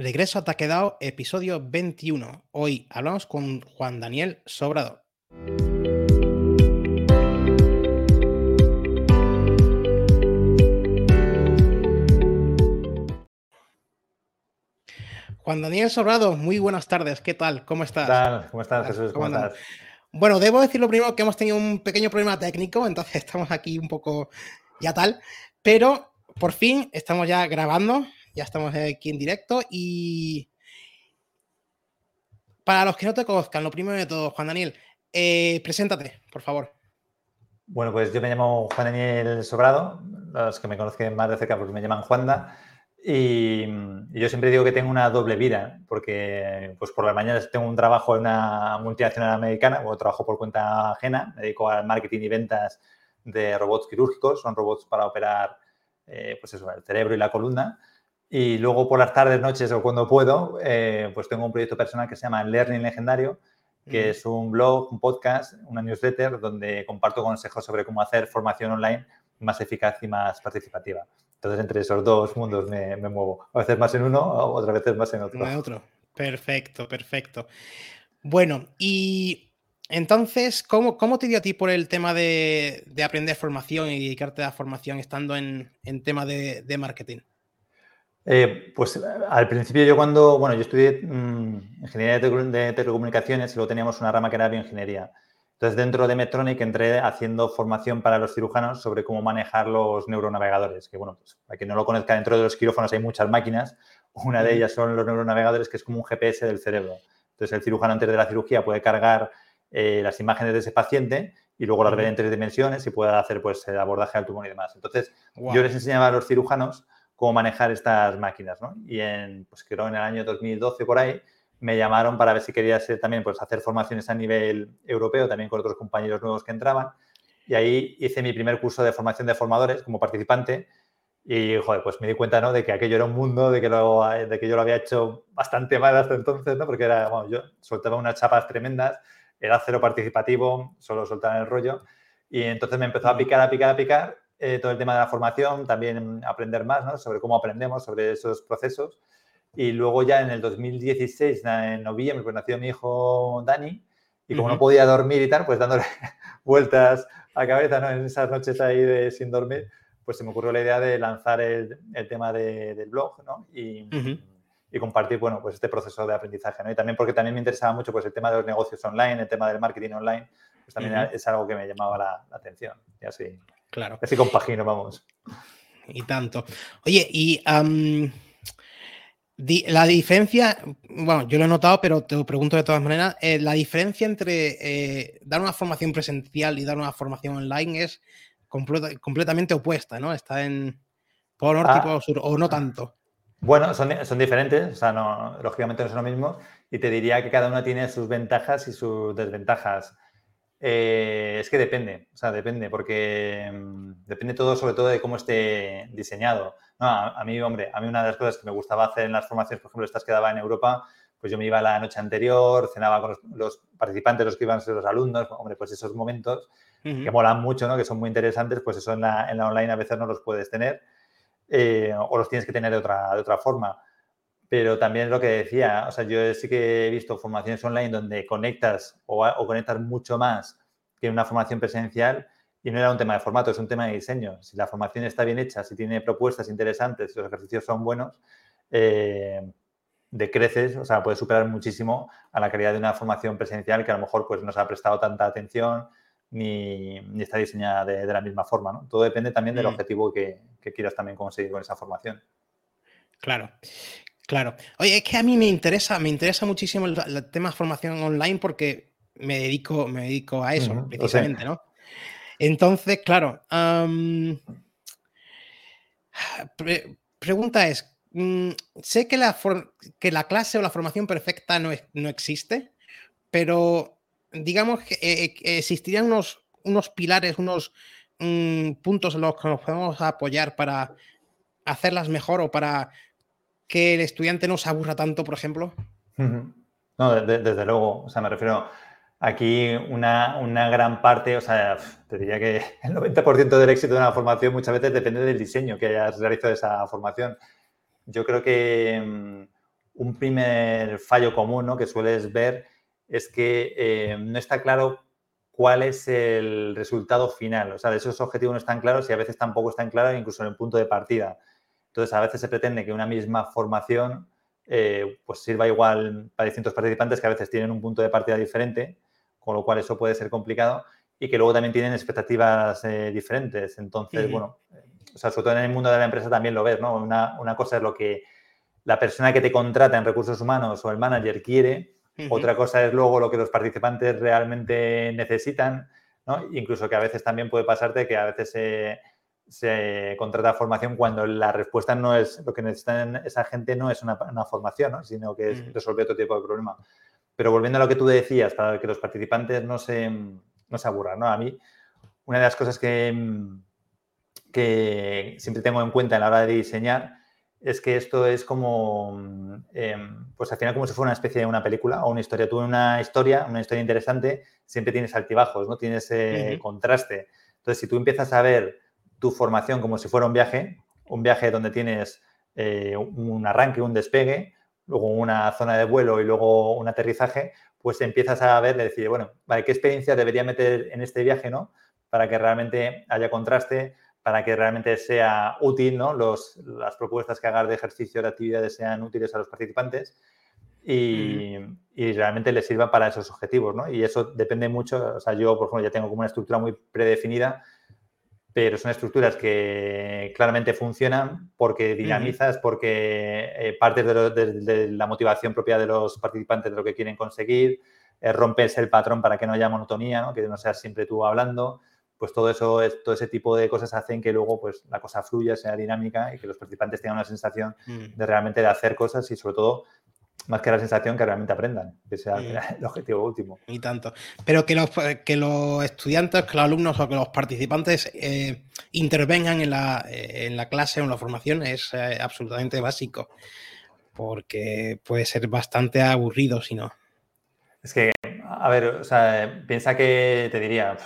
Regreso a Taquedao, episodio 21. Hoy hablamos con Juan Daniel Sobrador. Juan Daniel Sobrado, muy buenas tardes. ¿Qué tal? ¿Cómo estás? ¿Qué tal? ¿Cómo estás, Jesús? ¿Cómo, estás? Bueno, debo decir lo primero que hemos tenido un pequeño problema técnico, entonces estamos aquí un poco ya tal, pero por fin estamos ya grabando, ya estamos aquí en directo y para los que no te conozcan, lo primero de todo, Juan Daniel, eh, preséntate, por favor. Bueno, pues yo me llamo Juan Daniel Sobrado, los que me conocen más de cerca porque me llaman Juanda. Y, yo siempre digo que tengo una doble vida, porque pues por las mañanas tengo un trabajo en una multinacional americana, o trabajo por cuenta ajena, me dedico al marketing y ventas de robots quirúrgicos, son robots para operar eh, pues el cerebro y la columna. Y luego por las tardes, noches o cuando puedo, eh, pues tengo un proyecto personal que se llama Learning Legendario, que es un blog, un podcast, una newsletter donde comparto consejos sobre cómo hacer formación online más eficaz y más participativa. Entonces, entre esos dos mundos me, muevo. A veces más en uno, otras veces más en otro. En otro. Perfecto, perfecto. Bueno, y entonces, ¿cómo, cómo te dio a ti por el tema de, aprender formación y dedicarte a la formación estando en, tema de, marketing? Eh, pues al principio yo cuando, bueno, yo estudié mm, ingeniería de, telecomunicaciones y luego teníamos una rama que era bioingeniería. Entonces, dentro de Medtronic entré haciendo formación para los cirujanos sobre cómo manejar los neuronavegadores, que bueno, pues, para quien no lo conozca, dentro de los quirófanos hay muchas máquinas. Una de ellas son los neuronavegadores, que es como un GPS del cerebro. Entonces, el cirujano antes de la cirugía puede cargar eh, las imágenes de ese paciente y luego las ve en tres dimensiones y puede hacer pues, el abordaje al tumor y demás. Entonces, yo les enseñaba a los cirujanos cómo manejar estas máquinas, ¿no? Y en, pues creo en el año 2012 por ahí, me llamaron para ver si quería ser también, pues hacer formaciones a nivel europeo, también con otros compañeros nuevos que entraban. Y ahí hice mi primer curso de formación de formadores como participante. Y, joder, pues me di cuenta, ¿no? De que aquello era un mundo, de que, lo, de que yo lo había hecho bastante mal hasta entonces, ¿no? Porque era, bueno, yo soltaba unas chapas tremendas, era cero participativo, solo soltaba el rollo. Y entonces me empezó a picar, a picar, a picar eh, todo el tema de la formación, también aprender más, ¿no? Sobre cómo aprendemos, sobre esos procesos. Y luego ya en el 2016, en noviembre, pues nació mi hijo Dani, y como no podía dormir y tal, pues dándole vueltas a cabeza, ¿no? En esas noches ahí de, sin dormir, pues se me ocurrió la idea de lanzar el, el tema de, del blog, ¿no? Y, y, compartir, bueno, pues este proceso de aprendizaje, ¿no? Y también porque también me interesaba mucho, pues el tema de los negocios online, el tema del marketing online, pues también es algo que me llamaba la, atención. Y así, claro. así compagino, vamos. Y tanto. Oye, y la diferencia, bueno, yo lo he notado, pero te lo pregunto de todas maneras, eh, la diferencia entre eh, dar una formación presencial y dar una formación online es completamente opuesta, ¿no? Está en polo norte y ah. polo sur, o no tanto. Bueno, son, son diferentes, o sea, no, lógicamente no son lo mismo, y te diría que cada una tiene sus ventajas y sus desventajas. Eh, es que depende, o sea, depende, porque mm, depende todo sobre todo de cómo esté diseñado. No, a, mí, hombre, a mí una de las cosas que me gustaba hacer en las formaciones, por ejemplo, estas que daba en Europa, pues yo me iba la noche anterior, cenaba con los, participantes, los que iban a ser los alumnos, hombre, pues esos momentos que molan mucho, ¿no? Que son muy interesantes, pues eso en la, en la online a veces no los puedes tener eh, o los tienes que tener de otra, de otra forma. Pero también lo que decía, o sea, yo sí que he visto formaciones online donde conectas o, o conectas mucho más que una formación presencial y no era un tema de formato, es un tema de diseño. Si la formación está bien hecha, si tiene propuestas interesantes, si los ejercicios son buenos, eh, decreces, o sea, puedes superar muchísimo a la calidad de una formación presencial que a lo mejor pues, no se ha prestado tanta atención ni, está diseñada de, la misma forma. ¿no? Todo depende también del mm. objetivo que, quieras también conseguir con esa formación. Claro. Claro. Oye, es que a mí me interesa, me interesa muchísimo el, tema de formación online porque me dedico, me dedico a eso, precisamente, ¿no? Entonces, claro, pregunta es, mm, sé que la, que la clase o la formación perfecta no, no existe, pero digamos que eh, eh, existirían unos, unos pilares, unos mm, puntos en los que nos podemos apoyar para hacerlas mejor o para que el estudiante no se aburra tanto, por ejemplo. No, desde luego, o sea, me refiero Aquí una, una, gran parte, o sea, te diría que el 90% del éxito de una formación muchas veces depende del diseño que hayas realizado esa formación. Yo creo que mm, un primer fallo común ¿no? que sueles ver es que eh, no está claro cuál es el resultado final. O sea, esos objetivos no están claros y a veces tampoco están claros incluso en el punto de partida. Entonces, a veces se pretende que una misma formación eh, pues sirva igual para distintos participantes que a veces tienen un punto de partida diferente, con lo cual eso puede ser complicado y que luego también tienen expectativas eh, diferentes. Entonces, bueno, o sea, sobre todo en el mundo de la empresa también lo ves, ¿no? Una, una cosa es lo que la persona que te contrata en recursos humanos o el manager quiere, otra cosa es luego lo que los participantes realmente necesitan, ¿no? Incluso que a veces también puede pasarte que a veces se, se contrata formación cuando la respuesta no es lo que necesitan esa gente no es una, formación, ¿no? sino que es resolver otro tipo de problema. Pero volviendo a lo que tú decías, para que los participantes no se, no se aburran, ¿no? A mí, una de las cosas que, que siempre tengo en cuenta a la hora de diseñar es que esto es como, em, pues al final como si fuera una especie de una película o una historia. Tú en una historia, una historia interesante, siempre tienes altibajos, ¿no? Tienes ese contraste. Entonces, si tú empiezas a ver tu formación como si fuera un viaje, un viaje donde tienes eh, un arranque, un despegue, luego una zona de vuelo y luego un aterrizaje, pues empiezas a ver, decir, bueno, vale, ¿qué experiencia debería meter en este viaje, ¿no? Para que realmente haya contraste, para que realmente sea útil, ¿no? Los, las propuestas que hagas de ejercicio, de actividades sean útiles a los participantes y, y, realmente les sirva para esos objetivos, ¿no? Y eso depende mucho, o sea, yo, por ejemplo, ya tengo como una estructura muy predefinida pero son estructuras que claramente funcionan porque dinamizas, porque eh, partes de, la motivación propia de los participantes de lo que quieren conseguir, eh, rompes el patrón para que no haya monotonía, ¿no? que no seas siempre tú hablando, pues todo eso, todo ese tipo de cosas hacen que luego pues, la cosa fluya, sea dinámica y que los participantes tengan una sensación mm. de realmente de hacer cosas y sobre todo más que la sensación que realmente aprendan, que sea el objetivo último. Y tanto. Pero que los, que los estudiantes, que los alumnos o que los participantes eh, intervengan en la, en la, clase o en la formación es eh, absolutamente básico, porque puede ser bastante aburrido si no. Es que, a ver, o sea, piensa que te diría,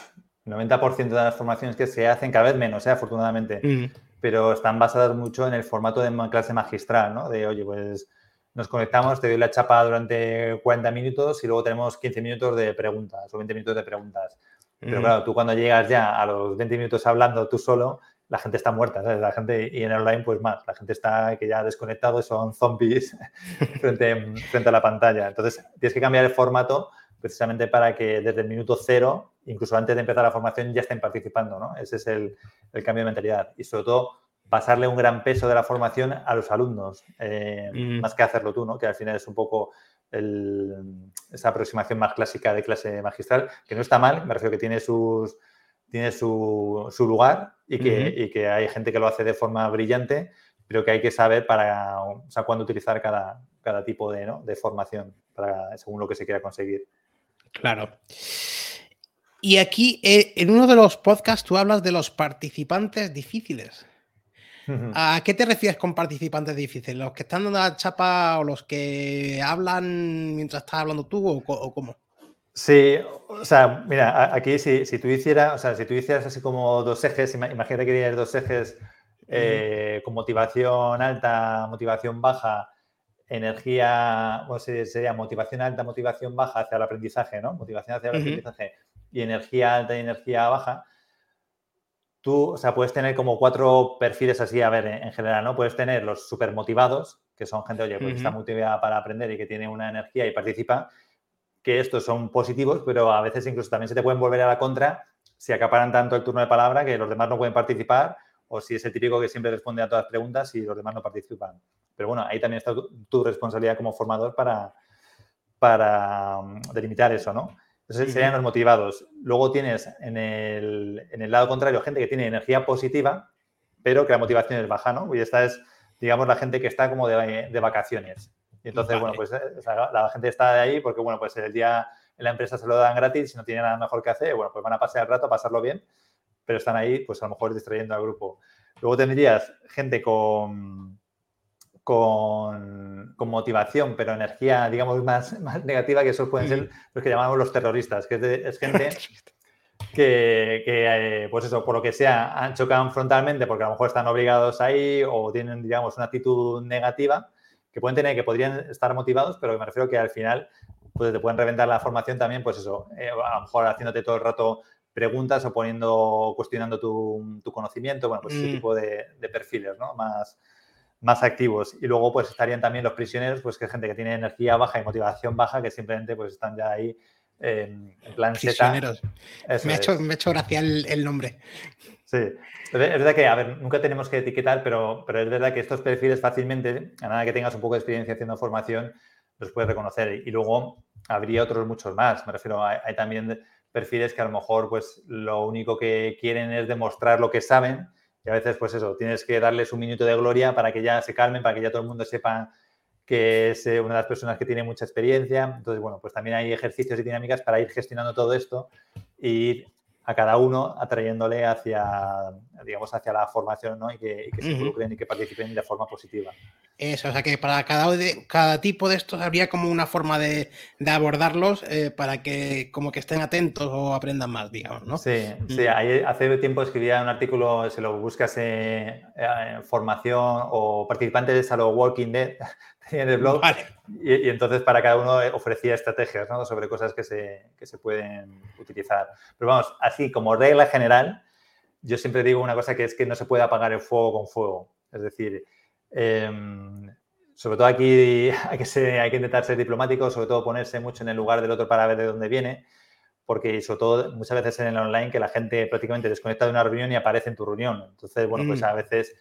90% de las formaciones que se hacen cada vez menos, ¿eh? afortunadamente, pero están basadas mucho en el formato de clase magistral, ¿no? De, oye, pues nos conectamos, te doy la chapa durante 40 minutos y luego tenemos 15 minutos de preguntas o 20 minutos de preguntas. Pero claro, tú cuando llegas ya a los 20 minutos hablando tú solo, la gente está muerta, ¿sabes? La gente, y en online, pues más, la gente está que ya ha desconectado, son zombies frente, frente a la pantalla. Entonces, tienes que cambiar el formato precisamente para que desde el minuto cero, incluso antes de empezar la formación, ya estén participando, ¿no? Ese es el, el cambio de mentalidad. Y sobre todo, pasarle un gran peso de la formación a los alumnos, eh, mm. más que hacerlo tú, ¿no? Que al final es un poco esa aproximación más clásica de clase magistral, que no está mal, me refiero que tiene sus tiene su, lugar y que, que, hay gente que lo hace de forma brillante, pero que hay que saber para, o sea, cuándo utilizar cada, cada tipo de, ¿no? de formación para, según lo que se quiera conseguir. Claro. Y aquí, eh, en uno de los podcasts, tú hablas de los participantes difíciles. ¿A qué te refieres con participantes difíciles? ¿Los que están dando la chapa o los que hablan mientras estás hablando tú o, cómo? Sí, o sea, mira, aquí si, tú hicieras, o sea, si tú hicieras así como dos ejes, imagínate que tienes dos ejes eh, con motivación alta, motivación baja, energía, o sea, sería motivación alta, motivación baja hacia el aprendizaje, ¿no? Motivación hacia el aprendizaje y energía alta y energía baja tú, o sea, puedes tener como cuatro perfiles así, a ver, en, general, ¿no? Puedes tener los súper motivados, que son gente, oye, pues está motivada para aprender y que tiene una energía y participa, que estos son positivos, pero a veces incluso también se te pueden volver a la contra si acaparan tanto el turno de palabra que los demás no pueden participar o si es el típico que siempre responde a todas las preguntas y los demás no participan. Pero bueno, ahí también está tu, responsabilidad como formador para, para mm, delimitar eso, ¿no? Entonces serían los motivados. Luego tienes en el, en el, lado contrario gente que tiene energía positiva, pero que la motivación es baja, ¿no? Y esta es, digamos, la gente que está como de, de vacaciones. Y entonces, bueno, pues eh, la, gente está de ahí porque, bueno, pues el día en la empresa se lo dan gratis, y no tienen nada mejor que hacer, bueno, pues van a pasar el rato, a pasarlo bien, pero están ahí, pues a lo mejor distrayendo al grupo. Luego tendrías gente con, con, motivación, pero energía, digamos, más, más negativa, que esos pueden ser los que llamamos los terroristas, que es, gente que, eh, pues eso, por lo que sea, han chocado frontalmente porque a lo mejor están obligados ahí o tienen, digamos, una actitud negativa, que pueden tener, que podrían estar motivados, pero me refiero que al final pues te pueden reventar la formación también, pues eso, eh, a lo mejor haciéndote todo el rato preguntas o poniendo, cuestionando tu, conocimiento, bueno, pues ese mm. tipo de, perfiles, ¿no? Más, más activos. Y luego, pues estarían también los prisioneros, pues que es gente que tiene energía baja y motivación baja, que simplemente pues están ya ahí en plan prisioneros. Me ha, hecho, me, ha hecho, gracia el, nombre. Sí, es verdad que, a ver, nunca tenemos que etiquetar, pero, pero es verdad que estos perfiles fácilmente, a nada que tengas un poco de experiencia haciendo formación, los puedes reconocer. Y luego habría otros muchos más. Me refiero, hay, hay también perfiles que a lo mejor pues lo único que quieren es demostrar lo que saben y a veces pues eso, tienes que darles un minuto de gloria para que ya se calmen, para que ya todo el mundo sepa que es eh, una de las personas que tiene mucha experiencia. Entonces, bueno, pues también hay ejercicios y dinámicas para ir gestionando todo esto y a cada uno atrayéndole hacia, digamos, hacia la formación ¿no? y que, se involucren y que participen de forma positiva. Eso, o sea que para cada, cada tipo de estos habría como una forma de, abordarlos eh, para que como que estén atentos o aprendan más, digamos, ¿no? Sí, sí. hace tiempo escribía un artículo, se lo buscas en formación o participantes a lo Walking Dead, en el blog. Y, entonces para cada uno ofrecía estrategias sobre cosas que se, que se pueden utilizar. Pero vamos, así como regla general, yo siempre digo una cosa que es que no se puede apagar el fuego con fuego. Es decir, em, sobre todo aquí hay que, hay que intentar ser diplomático, sobre todo ponerse mucho en el lugar del otro para ver de dónde viene, porque sobre todo muchas veces en el online que la gente prácticamente desconecta de una reunión y aparece en tu reunión. Entonces, bueno, pues mm. a veces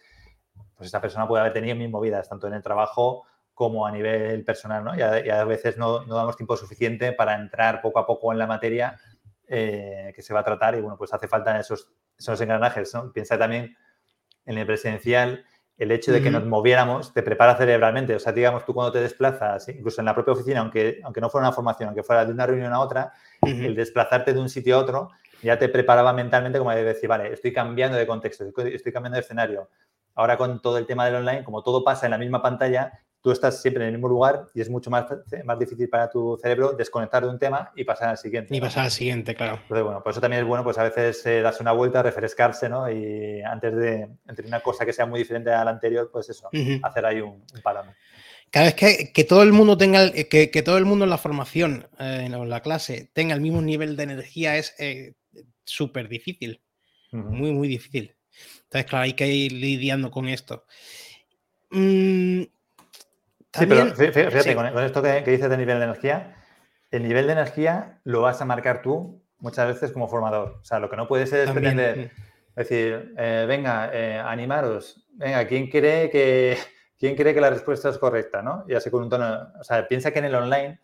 pues esa persona puede haber tenido mil movidas, tanto en el trabajo como a nivel personal, ¿no? Y a, veces no, damos tiempo suficiente para entrar poco a poco en la materia eh, que se va a tratar y, bueno, pues hace falta esos, esos engranajes, ¿no? Piensa también en el presidencial, el hecho de que nos moviéramos te prepara cerebralmente. O sea, digamos, tú cuando te desplazas, incluso en la propia oficina, aunque, aunque no fuera una formación, aunque fuera de una reunión a otra, el desplazarte de un sitio a otro ya te preparaba mentalmente como de decir, vale, estoy cambiando de contexto, estoy cambiando de escenario. Ahora con todo el tema del online, como todo pasa en la misma pantalla, tú estás siempre en el mismo lugar y es mucho más, más difícil para tu cerebro desconectar de un tema y pasar al siguiente. Y pasar al siguiente, claro. Entonces, bueno, por eso también es bueno, pues a veces eh, darse una vuelta, refrescarse, ¿no? Y antes de entre una cosa que sea muy diferente a la anterior, pues eso, hacer ahí un, un parón. Cada vez que, que, todo el mundo tenga, que, que, todo el mundo en la formación, eh, en la clase, tenga el mismo nivel de energía es eh, súper difícil. Muy, muy difícil. Entonces, claro, hay que ir lidiando con esto. Mm, sí, pero fíjate, Con, esto que, dices de nivel de energía, el nivel de energía lo vas a marcar tú muchas veces como formador. O sea, lo que no puede ser es pretender, decir, eh, venga, eh, animaros, venga, ¿quién cree que, quién cree que la respuesta es correcta? ¿no? Y así con un tono, o sea, piensa que en el online,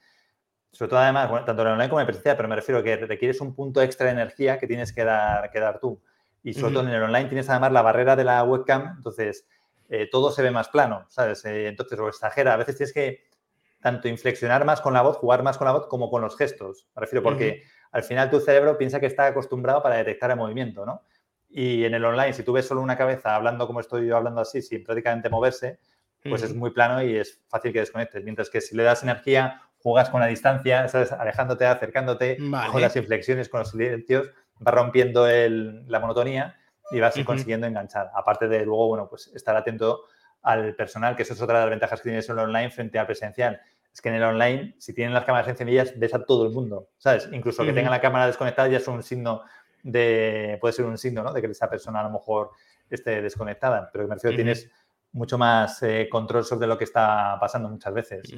sobre todo además, tanto en el online como en presencial, pero me refiero a que requieres un punto extra de energía que tienes que dar, que dar tú. Y sobre todo en el online tienes además la barrera de la webcam, entonces eh, todo se ve más plano, ¿sabes? Eh, entonces lo exagera. A veces tienes que tanto inflexionar más con la voz, jugar más con la voz, como con los gestos. Me refiero porque al final tu cerebro piensa que está acostumbrado para detectar el movimiento, ¿no? Y en el online, si tú ves solo una cabeza hablando como estoy yo hablando así, sin prácticamente moverse, pues es muy plano y es fácil que desconectes. Mientras que si le das energía, juegas con la distancia, ¿sabes? alejándote, acercándote, con las inflexiones, con los silencios, va rompiendo la monotonía y vas consiguiendo enganchar. Aparte de luego, bueno, pues estar atento al personal, que eso es otra de las ventajas que tienes en el online frente al presencial. Es que en el online, si tienen las cámaras encendidas, ves a todo el mundo, ¿sabes? Incluso que tengan la cámara desconectada ya es un signo de, puede ser un signo, ¿no? De que esa persona a lo mejor esté desconectada, pero que me refiero, tienes mucho más eh, control sobre lo que está pasando muchas veces.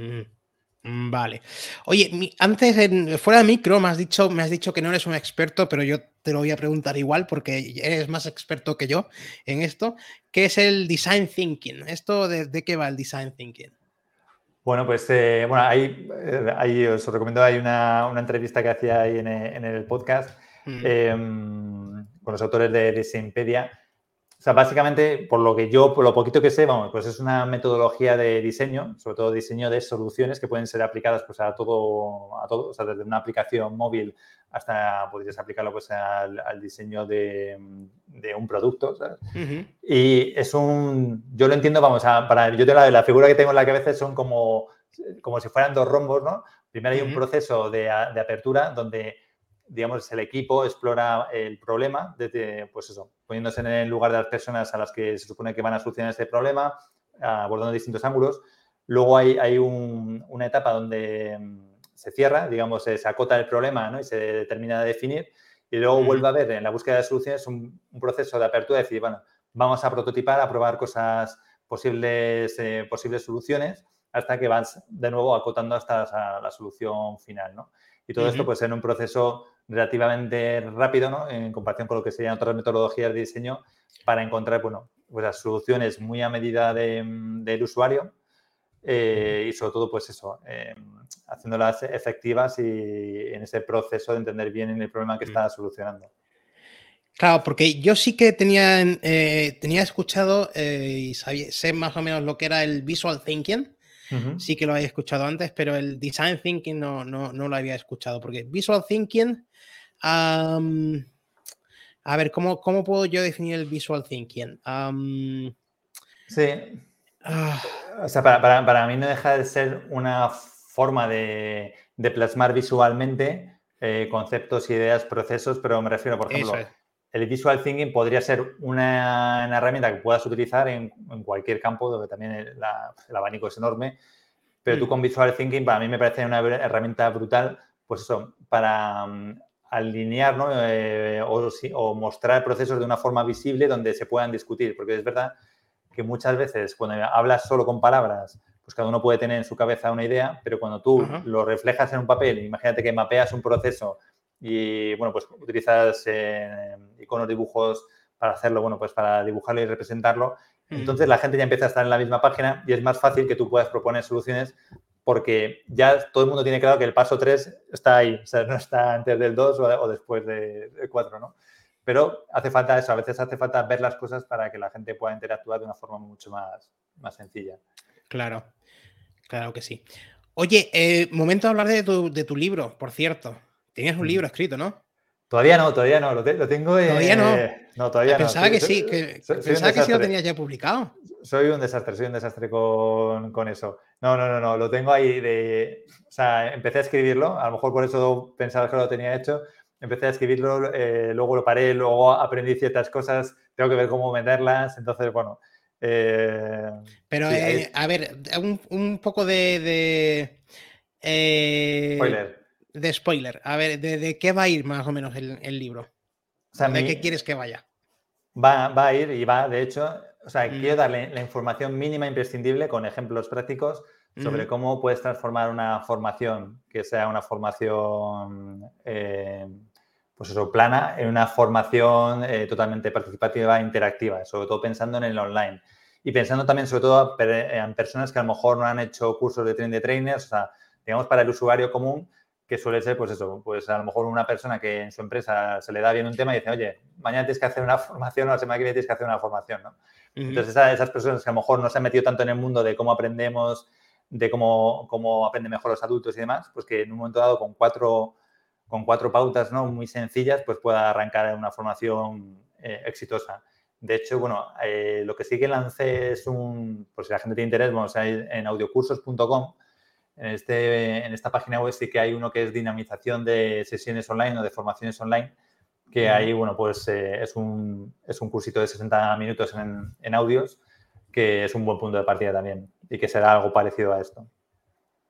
Mm, vale. Oye, antes, en, fuera de micro, me has, dicho, me has dicho que no eres un experto, pero yo te lo voy a preguntar igual porque eres más experto que yo en esto. ¿Qué es el design thinking? ¿Esto de, qué va el design thinking? Bueno, pues eh, bueno, ahí, eh, ahí, os recomiendo, hay una, una, entrevista que hacía ahí en, en el podcast mm. em, con los autores de Designpedia o sea, básicamente, por lo que yo, por lo poquito que sé, vamos, pues es una metodología de diseño, sobre todo diseño de soluciones que pueden ser aplicadas pues, a todo, a todo, o sea, desde una aplicación móvil hasta podrías aplicarlo pues al, diseño de, un producto, ¿sabes? Y es un, yo lo entiendo, vamos, a, para, yo tengo la, la, figura que tengo en la cabeza son como, como si fueran dos rombos, ¿no? Primero hay un proceso de, de apertura donde digamos, el equipo explora el problema desde, pues eso, poniéndose en el lugar de las personas a las que se supone que van a solucionar ese problema, abordando distintos ángulos. Luego hay, hay una etapa donde mm, se cierra, digamos, se, acota el problema ¿no? y se termina de definir. Y luego vuelve a ver en la búsqueda de soluciones un, proceso de apertura, de decir, bueno, vamos a prototipar, a probar cosas, posibles, eh, posibles soluciones, hasta que vas de nuevo acotando hasta la, solución final. ¿no? Y todo esto pues en un proceso relativamente rápido, ¿no? En comparación con lo que serían otras metodologías de diseño para encontrar, bueno, pues las soluciones muy a medida del usuario eh, y sobre todo, pues eso, eh, haciéndolas efectivas y en ese proceso de entender bien el problema que está solucionando. Claro, porque yo sí que tenía, eh, tenía escuchado y sé más o menos lo que era el visual thinking. Sí que lo había escuchado antes, pero el design thinking no, no, no lo había escuchado. Porque visual thinking a ver, ¿cómo, ¿cómo, puedo yo definir el visual thinking? sí. Ah. O sea, para, para, mí no deja de ser una forma de, de plasmar visualmente eh, conceptos, ideas, procesos, pero me refiero, por ejemplo, el visual thinking podría ser una, herramienta que puedas utilizar en, en cualquier campo, donde también el, abanico es enorme, pero tú mm. con visual thinking para mí me parece una herramienta brutal, pues eso, para alinear eh, o, mostrar procesos de una forma visible donde se puedan discutir, porque es verdad que muchas veces cuando hablas solo con palabras, pues cada uno puede tener en su cabeza una idea, pero cuando tú lo reflejas en un papel, imagínate que mapeas un proceso y, bueno, pues utilizas eh, iconos, dibujos para hacerlo, bueno, pues para dibujarlo y representarlo, entonces la gente ya empieza a estar en la misma página y es más fácil que tú puedas proponer soluciones porque ya todo el mundo tiene claro que el paso 3 está ahí, o sea, no está antes del 2 o, después del 4, ¿no? Pero hace falta eso, a veces hace falta ver las cosas para que la gente pueda interactuar de una forma mucho más, más sencilla. Claro, claro que sí. Oye, eh, momento de hablar de tu, de tu, libro, por cierto. Tenías un mm. libro escrito, ¿no? Todavía no, todavía no, lo, tengo. todavía no. No, todavía pensaba que sí, que, pensaba que sí lo tenías ya publicado. Soy un desastre, soy un desastre con, con, eso. No, no, no, no, lo tengo ahí de. O sea, empecé a escribirlo, a lo mejor por eso pensaba que lo tenía hecho. Empecé a escribirlo, eh, luego lo paré, luego aprendí ciertas cosas, tengo que ver cómo meterlas, entonces, bueno. Eh, Pero, eh, a ver, un, un poco de. de Spoiler de spoiler. A ver, ¿de, qué va a ir más o menos el, libro? ¿De qué quieres que vaya? Va, a ir y va, de hecho, o sea, quiero mm. darle la información mínima imprescindible con ejemplos prácticos sobre cómo puedes transformar una formación que sea una formación, eh, pues eso, plana, en una formación eh, totalmente participativa e interactiva, sobre todo pensando en el online. Y pensando también, sobre todo, en personas que a lo mejor no han hecho cursos de training de trainers, o sea, digamos, para el usuario común, que suele ser, pues eso, pues a lo mejor una persona que en su empresa se le da bien un tema y dice, oye, mañana tienes que hacer una formación o la semana que viene tienes que hacer una formación, ¿no? Entonces, esas, personas que a lo mejor no se han metido tanto en el mundo de cómo aprendemos, de cómo, cómo aprenden mejor los adultos y demás, pues que en un momento dado con cuatro, con cuatro pautas ¿no? muy sencillas, pues pueda arrancar una formación eh, exitosa. De hecho, bueno, eh, lo que sí que lancé es un, por si la gente tiene interés, vamos a ir en audiocursos.com, en, este, en esta página web sí que hay uno que es dinamización de sesiones online o de formaciones online, que ahí, bueno, pues eh, es, un, es un cursito de 60 minutos en, en, audios, que es un buen punto de partida también y que será algo parecido a esto.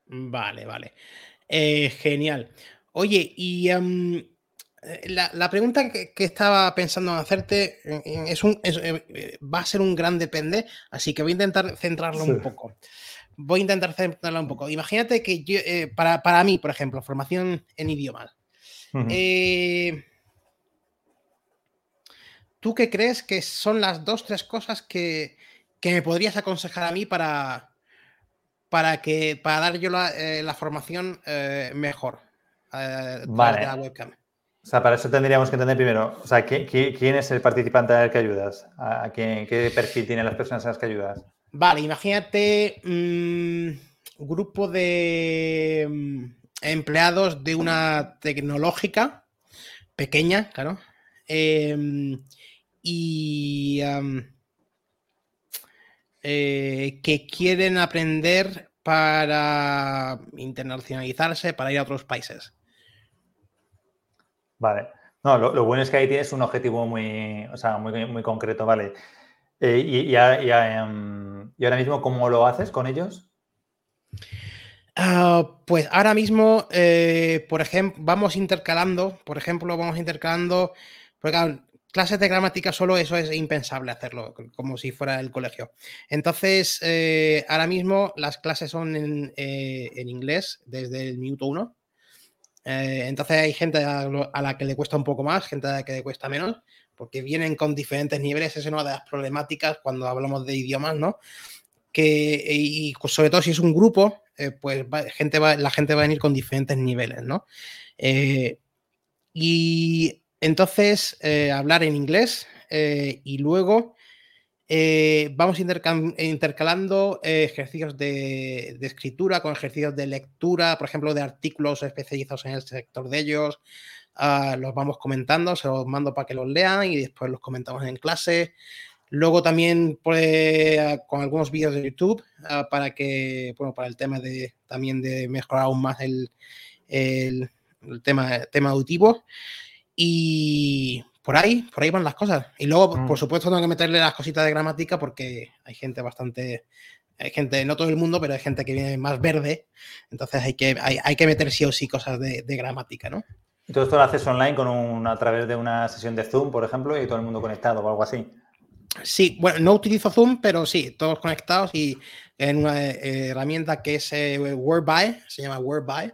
Vale, vale. Eh, genial. Oye, y em, eh, la, pregunta que, estaba pensando en hacerte es un, va a ser un gran depende, así que voy a intentar centrarlo un poco voy a intentar centrarla un poco. Imagínate que yo, eh, para, mí, por ejemplo, formación en idiomas. Eh, ¿Tú qué crees que son las dos, tres cosas que, me podrías aconsejar a mí para, para, que, para dar yo la, eh, formación mejor vale. la webcam? O sea, para eso tendríamos que entender primero, o sea, ¿quién, es el participante al que ayudas? ¿A quién, ¿Qué perfil tienen las personas a las que ayudas? Vale, imagínate un mm, grupo de mm, empleados de una tecnológica pequeña, claro, em, y eh, que quieren aprender para internacionalizarse, para ir a otros países. Vale. No, lo, bueno es que ahí tienes un objetivo muy, o sea, muy, muy concreto, ¿vale? Eh, y, em, y, ahora mismo, ¿cómo lo haces con ellos? Ah, pues ahora mismo, eh, por ejemplo, vamos intercalando, por ejemplo, vamos intercalando, porque clases de gramática solo eso es impensable hacerlo, como si fuera el colegio. Entonces, eh, ahora mismo las clases son en, inglés desde el minuto uno. entonces hay gente a, la que le cuesta un poco más, gente a la que le cuesta menos, porque vienen con diferentes niveles, esa es una de las problemáticas cuando hablamos de idiomas, ¿no? Que, y sobre todo si es un grupo, eh, pues gente va, la gente va a venir con diferentes niveles, ¿no? Eh, y entonces, eh, hablar en inglés y luego vamos intercalando ejercicios de, escritura con ejercicios de lectura, por ejemplo, de artículos especializados en el sector de ellos. Ah, los vamos comentando, se los mando para que los lean y después los comentamos en clase. Luego también con algunos vídeos de YouTube ah, para que, bueno, para el tema de también de mejorar aún más el, el, tema, tema auditivo. Y por ahí, por ahí van las cosas. Y luego, por mm. supuesto, tengo que meterle las cositas de gramática porque hay gente bastante, hay gente, no todo el mundo, pero hay gente que viene más verde. Entonces hay que, hay, hay que meter sí o sí cosas de, de gramática, ¿no? Y todo esto lo haces online con un, a través de una sesión de Zoom, por ejemplo, y todo el mundo conectado o algo así. Sí, bueno, no utilizo Zoom, pero sí, todos conectados y en una eh, herramienta que es eh, WordBuy, se llama WordBuy,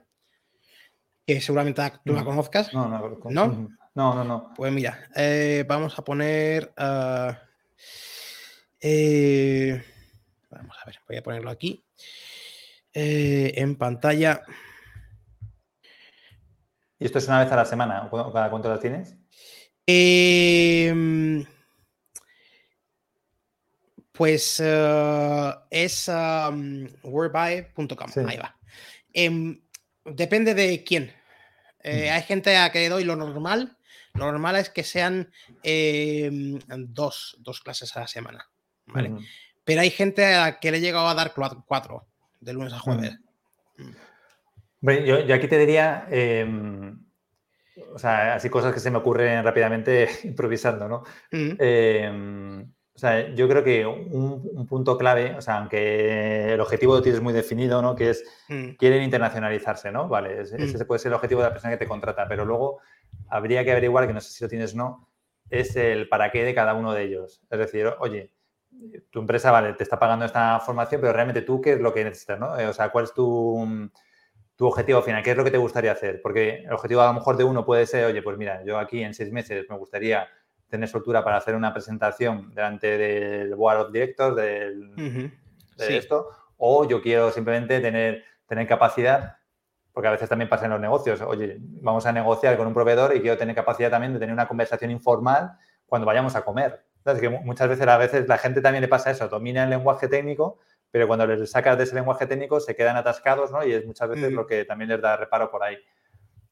que seguramente tú la conozcas. No, no, no, no, no, no. Pues mira, eh, vamos a poner, ah, eh, vamos a ver, voy a ponerlo aquí en pantalla. ¿Y esto es una vez a la semana? ¿Cada cuánto la tienes? Eh, pues eh, es wordbuy.com. Ahí va. Em, depende de quién. Eh, hay gente a que le doy lo normal. Lo normal es que sean em, dos, clases a la semana. ¿vale? Pero hay gente a que le he llegado a dar cuatro, de lunes a jueves. Yo, yo, aquí te diría, em, o sea, así cosas que se me ocurren rápidamente improvisando, ¿no? O sea, yo creo que un, punto clave, o sea, aunque el objetivo lo tienes muy definido, ¿no? Que es, mm. quieren internacionalizarse, ¿no? Vale, ese, mm. puede ser el objetivo de la persona que te contrata, pero luego habría que averiguar, que no sé si lo tienes o no, es el para qué de cada uno de ellos. Es decir, oye, tu empresa, vale, te está pagando esta formación, pero realmente tú, ¿qué es lo que necesitas, no? O sea, ¿cuál es tu, tu objetivo final? ¿Qué es lo que te gustaría hacer? Porque el objetivo a lo mejor de uno puede ser, oye, pues mira, yo aquí en seis meses me gustaría tener soltura para hacer una presentación delante del Board of Directors de esto, o yo quiero simplemente tener, tener capacidad, porque a veces también pasa en los negocios, oye, vamos a negociar con un proveedor y quiero tener capacidad también de tener una conversación informal cuando vayamos a comer. Entonces, que muchas veces a veces la gente también le pasa eso, domina el lenguaje técnico, pero cuando les sacas de ese lenguaje técnico se quedan atascados, ¿no? Y es muchas veces lo que también les da reparo por ahí.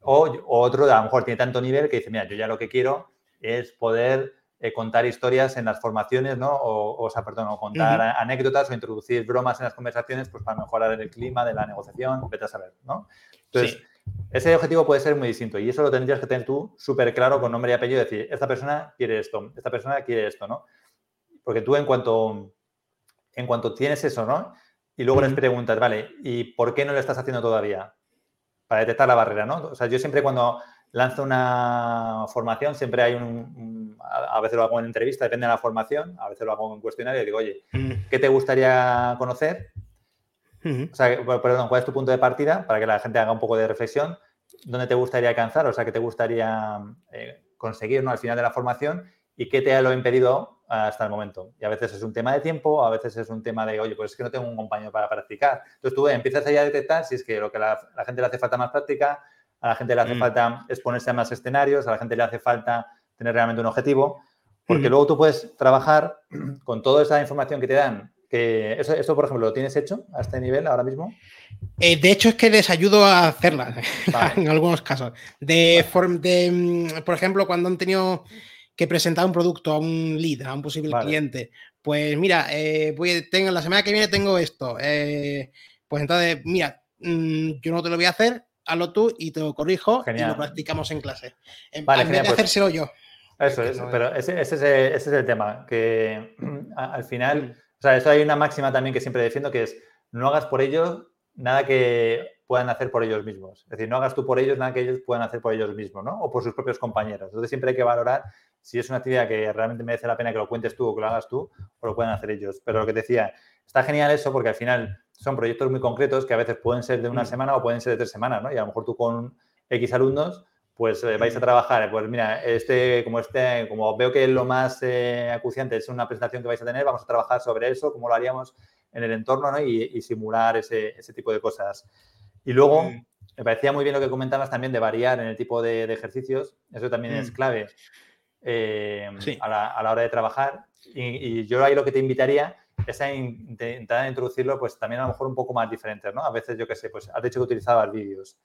O, o, otro, a lo mejor tiene tanto nivel que dice, mira, yo ya lo que quiero es poder eh, contar historias en las formaciones, ¿no? O, sea, perdón, o contar anécdotas o introducir bromas en las conversaciones, pues para mejorar el clima de la negociación, vete a saber, ¿no? Entonces, ese objetivo puede ser muy distinto y eso lo tendrías que tener tú súper claro con nombre y apellido, decir, esta persona quiere esto, esta persona quiere esto, ¿no? Porque tú en cuanto, en cuanto tienes eso, ¿no? Y luego les preguntas, vale, ¿y por qué no lo estás haciendo todavía? Para detectar la barrera, ¿no? O sea, yo siempre cuando lanzo una formación, siempre hay un, a veces lo hago en entrevista, depende de la formación, a veces lo hago en cuestionario y digo, oye. ¿qué te gustaría conocer? O sea, perdón, ¿cuál es tu punto de partida? Para que la gente haga un poco de reflexión. ¿Dónde te gustaría alcanzar? O sea, ¿qué te gustaría eh, conseguir ¿no? al final de la formación? ¿Y qué te ha lo impedido hasta el momento? Y a veces es un tema de tiempo, a veces es un tema de, oye, pues es que no tengo un compañero para practicar. Entonces tú empiezas ahí a detectar si es que lo que la, la gente le hace falta más práctica, a la gente le hace mm. falta exponerse a más escenarios, a la gente le hace falta tener realmente un objetivo, porque luego tú puedes trabajar con toda esa información que te dan. Que eso, por ejemplo, ¿lo tienes hecho a este nivel ahora mismo? Eh, de hecho, es que les ayudo a hacerla en algunos casos. De, de, mm, por ejemplo, cuando han tenido que presentar un producto a un lead, a un posible cliente, pues mira, eh, tengo, la semana que viene tengo esto. Eh, pues entonces, mira, mm, yo no te lo voy a hacer, hazlo tú y te lo corrijo y lo practicamos en clase. En, vale, vez de pues hacérselo yo. Eso es, pero ese, es, ese, es, el tema, que al final, o sea, eso hay una máxima también que siempre defiendo, que es no hagas por ellos nada que puedan hacer por ellos mismos. Es decir, no hagas tú por ellos nada que ellos puedan hacer por ellos mismos, ¿no? O por sus propios compañeros. Entonces siempre hay que valorar si es una actividad que realmente merece la pena que lo cuentes tú o que lo hagas tú o lo pueden hacer ellos. Pero lo que te decía, está genial eso porque al final son proyectos muy concretos que a veces pueden ser de una mm. semana o pueden ser de tres semanas, ¿no? Y a lo mejor tú con X alumnos pues eh, vais a mm. trabajar, pues mira, este, como este, como veo que lo más eh, acuciante es una presentación que vais a tener, vamos a trabajar sobre eso, cómo lo haríamos en el entorno, ¿no? Y, simular ese, tipo de cosas. Y luego, mm. me parecía muy bien lo que comentabas también de variar en el tipo de, ejercicios, eso también es clave eh, a, la, hora de trabajar. Y, yo ahí lo que te invitaría es a intentar introducirlo, pues también a lo mejor un poco más diferentes, ¿no? A veces, yo qué sé, pues has dicho que utilizabas vídeos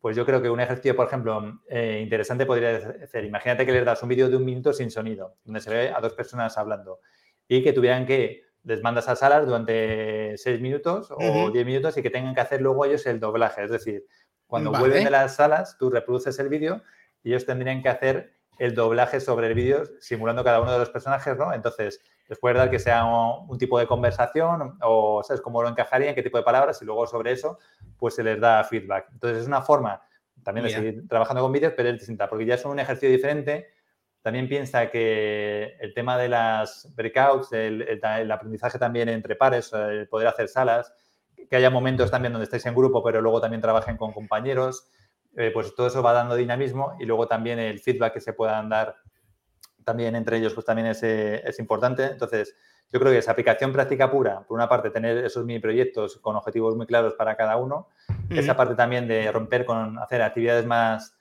pues yo creo que un ejercicio, por ejemplo, eh, interesante podría ser, imagínate que les das un vídeo de un minuto sin sonido, donde se ve a dos personas hablando y que tuvieran que, les mandas a salas durante seis minutos o diez minutos y que tengan que hacer luego ellos el doblaje. Es decir, cuando vuelven de las salas, tú reproduces el vídeo y ellos tendrían que hacer el doblaje sobre el vídeo simulando cada uno de los personajes, ¿no? Entonces, les puedes dar que sea un, tipo de conversación o, ¿sabes?, cómo lo encajarían, qué tipo de palabras y luego sobre eso, pues se les da feedback. Entonces, es una forma también de seguir trabajando con vídeos, pero es distinta, porque ya es un ejercicio diferente. También piensa que el tema de las breakouts, el, aprendizaje también entre pares, el poder hacer salas, que haya momentos también donde estéis en grupo, pero luego también trabajen con compañeros, eh, pues todo eso va dando dinamismo y luego también el feedback que se puedan dar también entre ellos pues también es, eh, es, importante. Entonces, yo creo que esa aplicación práctica pura, por una parte, tener esos mini proyectos con objetivos muy claros para cada uno, esa parte también de romper con hacer actividades más,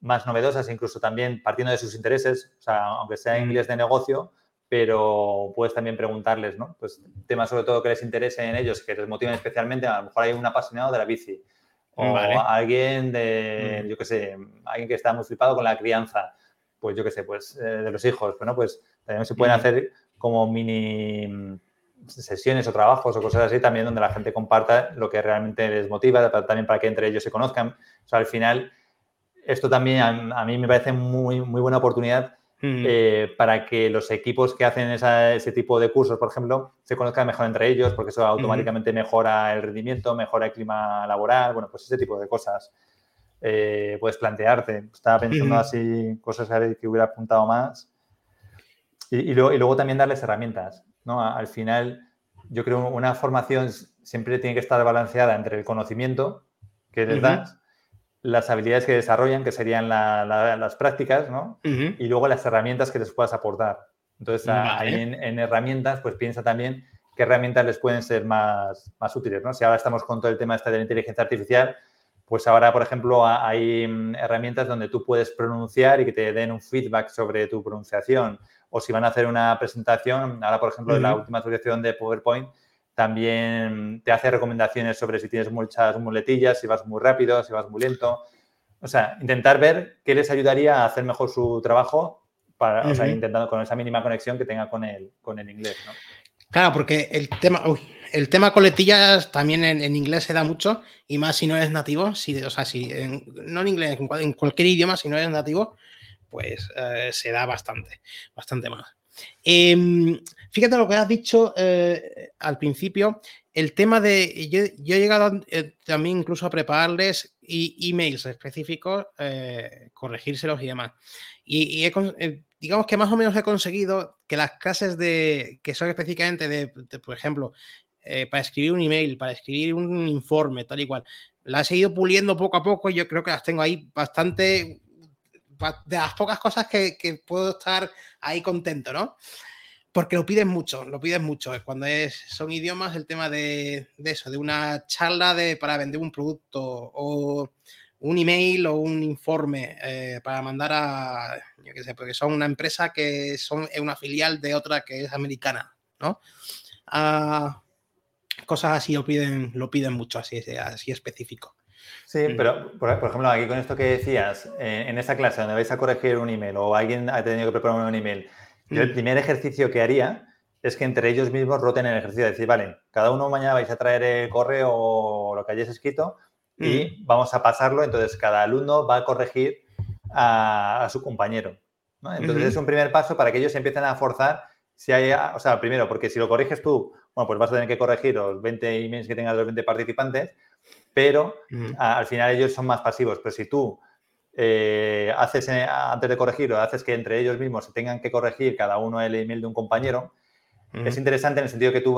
más novedosas, incluso también partiendo de sus intereses, o sea, aunque sea inglés de negocio, pero puedes también preguntarles, ¿no? Pues temas sobre todo que les interesen en ellos, que les motiven especialmente, a lo mejor hay un apasionado de la bici, o alguien de, yo qué sé, alguien que está muy flipado con la crianza, pues yo qué sé, pues eh, de los hijos, bueno, pues también se pueden hacer como mini sesiones o trabajos o cosas así también donde la gente comparta lo que realmente les motiva, también para que entre ellos se conozcan. O sea, al final, esto también a, mí me parece muy, muy buena oportunidad eh, para que los equipos que hacen ese tipo de cursos, por ejemplo, se conozcan mejor entre ellos, porque eso automáticamente mejora el rendimiento, mejora el clima laboral, bueno, pues ese tipo de cosas. Eh, puedes plantearte. Estaba pensando así cosas que hubiera apuntado más. Y, luego, también darles herramientas. ¿no? Al final, yo creo que una formación siempre tiene que estar balanceada entre el conocimiento que les das, las habilidades que desarrollan, que serían las prácticas, ¿no? y luego las herramientas que les puedas aportar. Entonces, ahí en, herramientas, pues piensa también qué herramientas les pueden ser más, más útiles. ¿no? Si ahora estamos con todo el tema este de la inteligencia artificial, pues ahora, por ejemplo, hay mm, herramientas donde tú puedes pronunciar y que te den un feedback sobre tu pronunciación. O si van a hacer una presentación, ahora, por ejemplo, en la última actualización de PowerPoint, también te hace recomendaciones sobre si tienes muchas muletillas, si vas muy rápido, si vas muy lento. O sea, intentar ver qué les ayudaría a hacer mejor su trabajo, para, o sea, intentando con esa mínima conexión que tenga con el, con el inglés. ¿no? Claro, porque el tema, el tema coletillas también en, inglés se da mucho, y más si no eres nativo, si, o sea, si no en inglés, en, cualquier idioma, si no eres nativo, pues eh, se da bastante, bastante más. Em, fíjate lo que has dicho eh, al principio, el tema de, yo, he llegado eh, también incluso a prepararles emails específicos, corregírselos y demás. Y, he, digamos que más o menos he conseguido que las clases de, que son específicamente de, por ejemplo, eh, para escribir un email, para escribir un informe, tal y cual, las he ido puliendo poco a poco y yo creo que las tengo ahí bastante, de las pocas cosas que, puedo estar ahí contento, ¿no? Porque lo piden mucho, lo piden mucho. Cuando es, son idiomas, el tema de, de eso, de una charla de, para vender un producto o un email o un informe eh, para mandar a, yo qué sé, porque son una empresa que son una filial de otra que es americana, ¿no? Ah, cosas así lo piden, lo piden mucho, así, así específico. Sí, mm. pero por, ejemplo, aquí con esto que decías, eh, en esa clase donde vais a corregir un email o alguien ha tenido que preparar un email, yo el mm. primer ejercicio que haría es que entre ellos mismos roten el ejercicio, de decir, vale, cada uno mañana vais a traer el correo o lo que hayáis escrito, y vamos a pasarlo. Entonces, cada alumno va a corregir a, su compañero. Entonces, es un primer paso para que ellos empiecen a forzar. Si hay, o sea, primero, porque si lo corriges tú, bueno, pues vas a tener que corregir los 20 emails que tengan los 20 participantes, pero al final ellos son más pasivos. Pero si tú eh, haces, eh, antes de corregirlo, haces que entre ellos mismos se tengan que corregir cada uno el email de un compañero, es interesante en el sentido que tú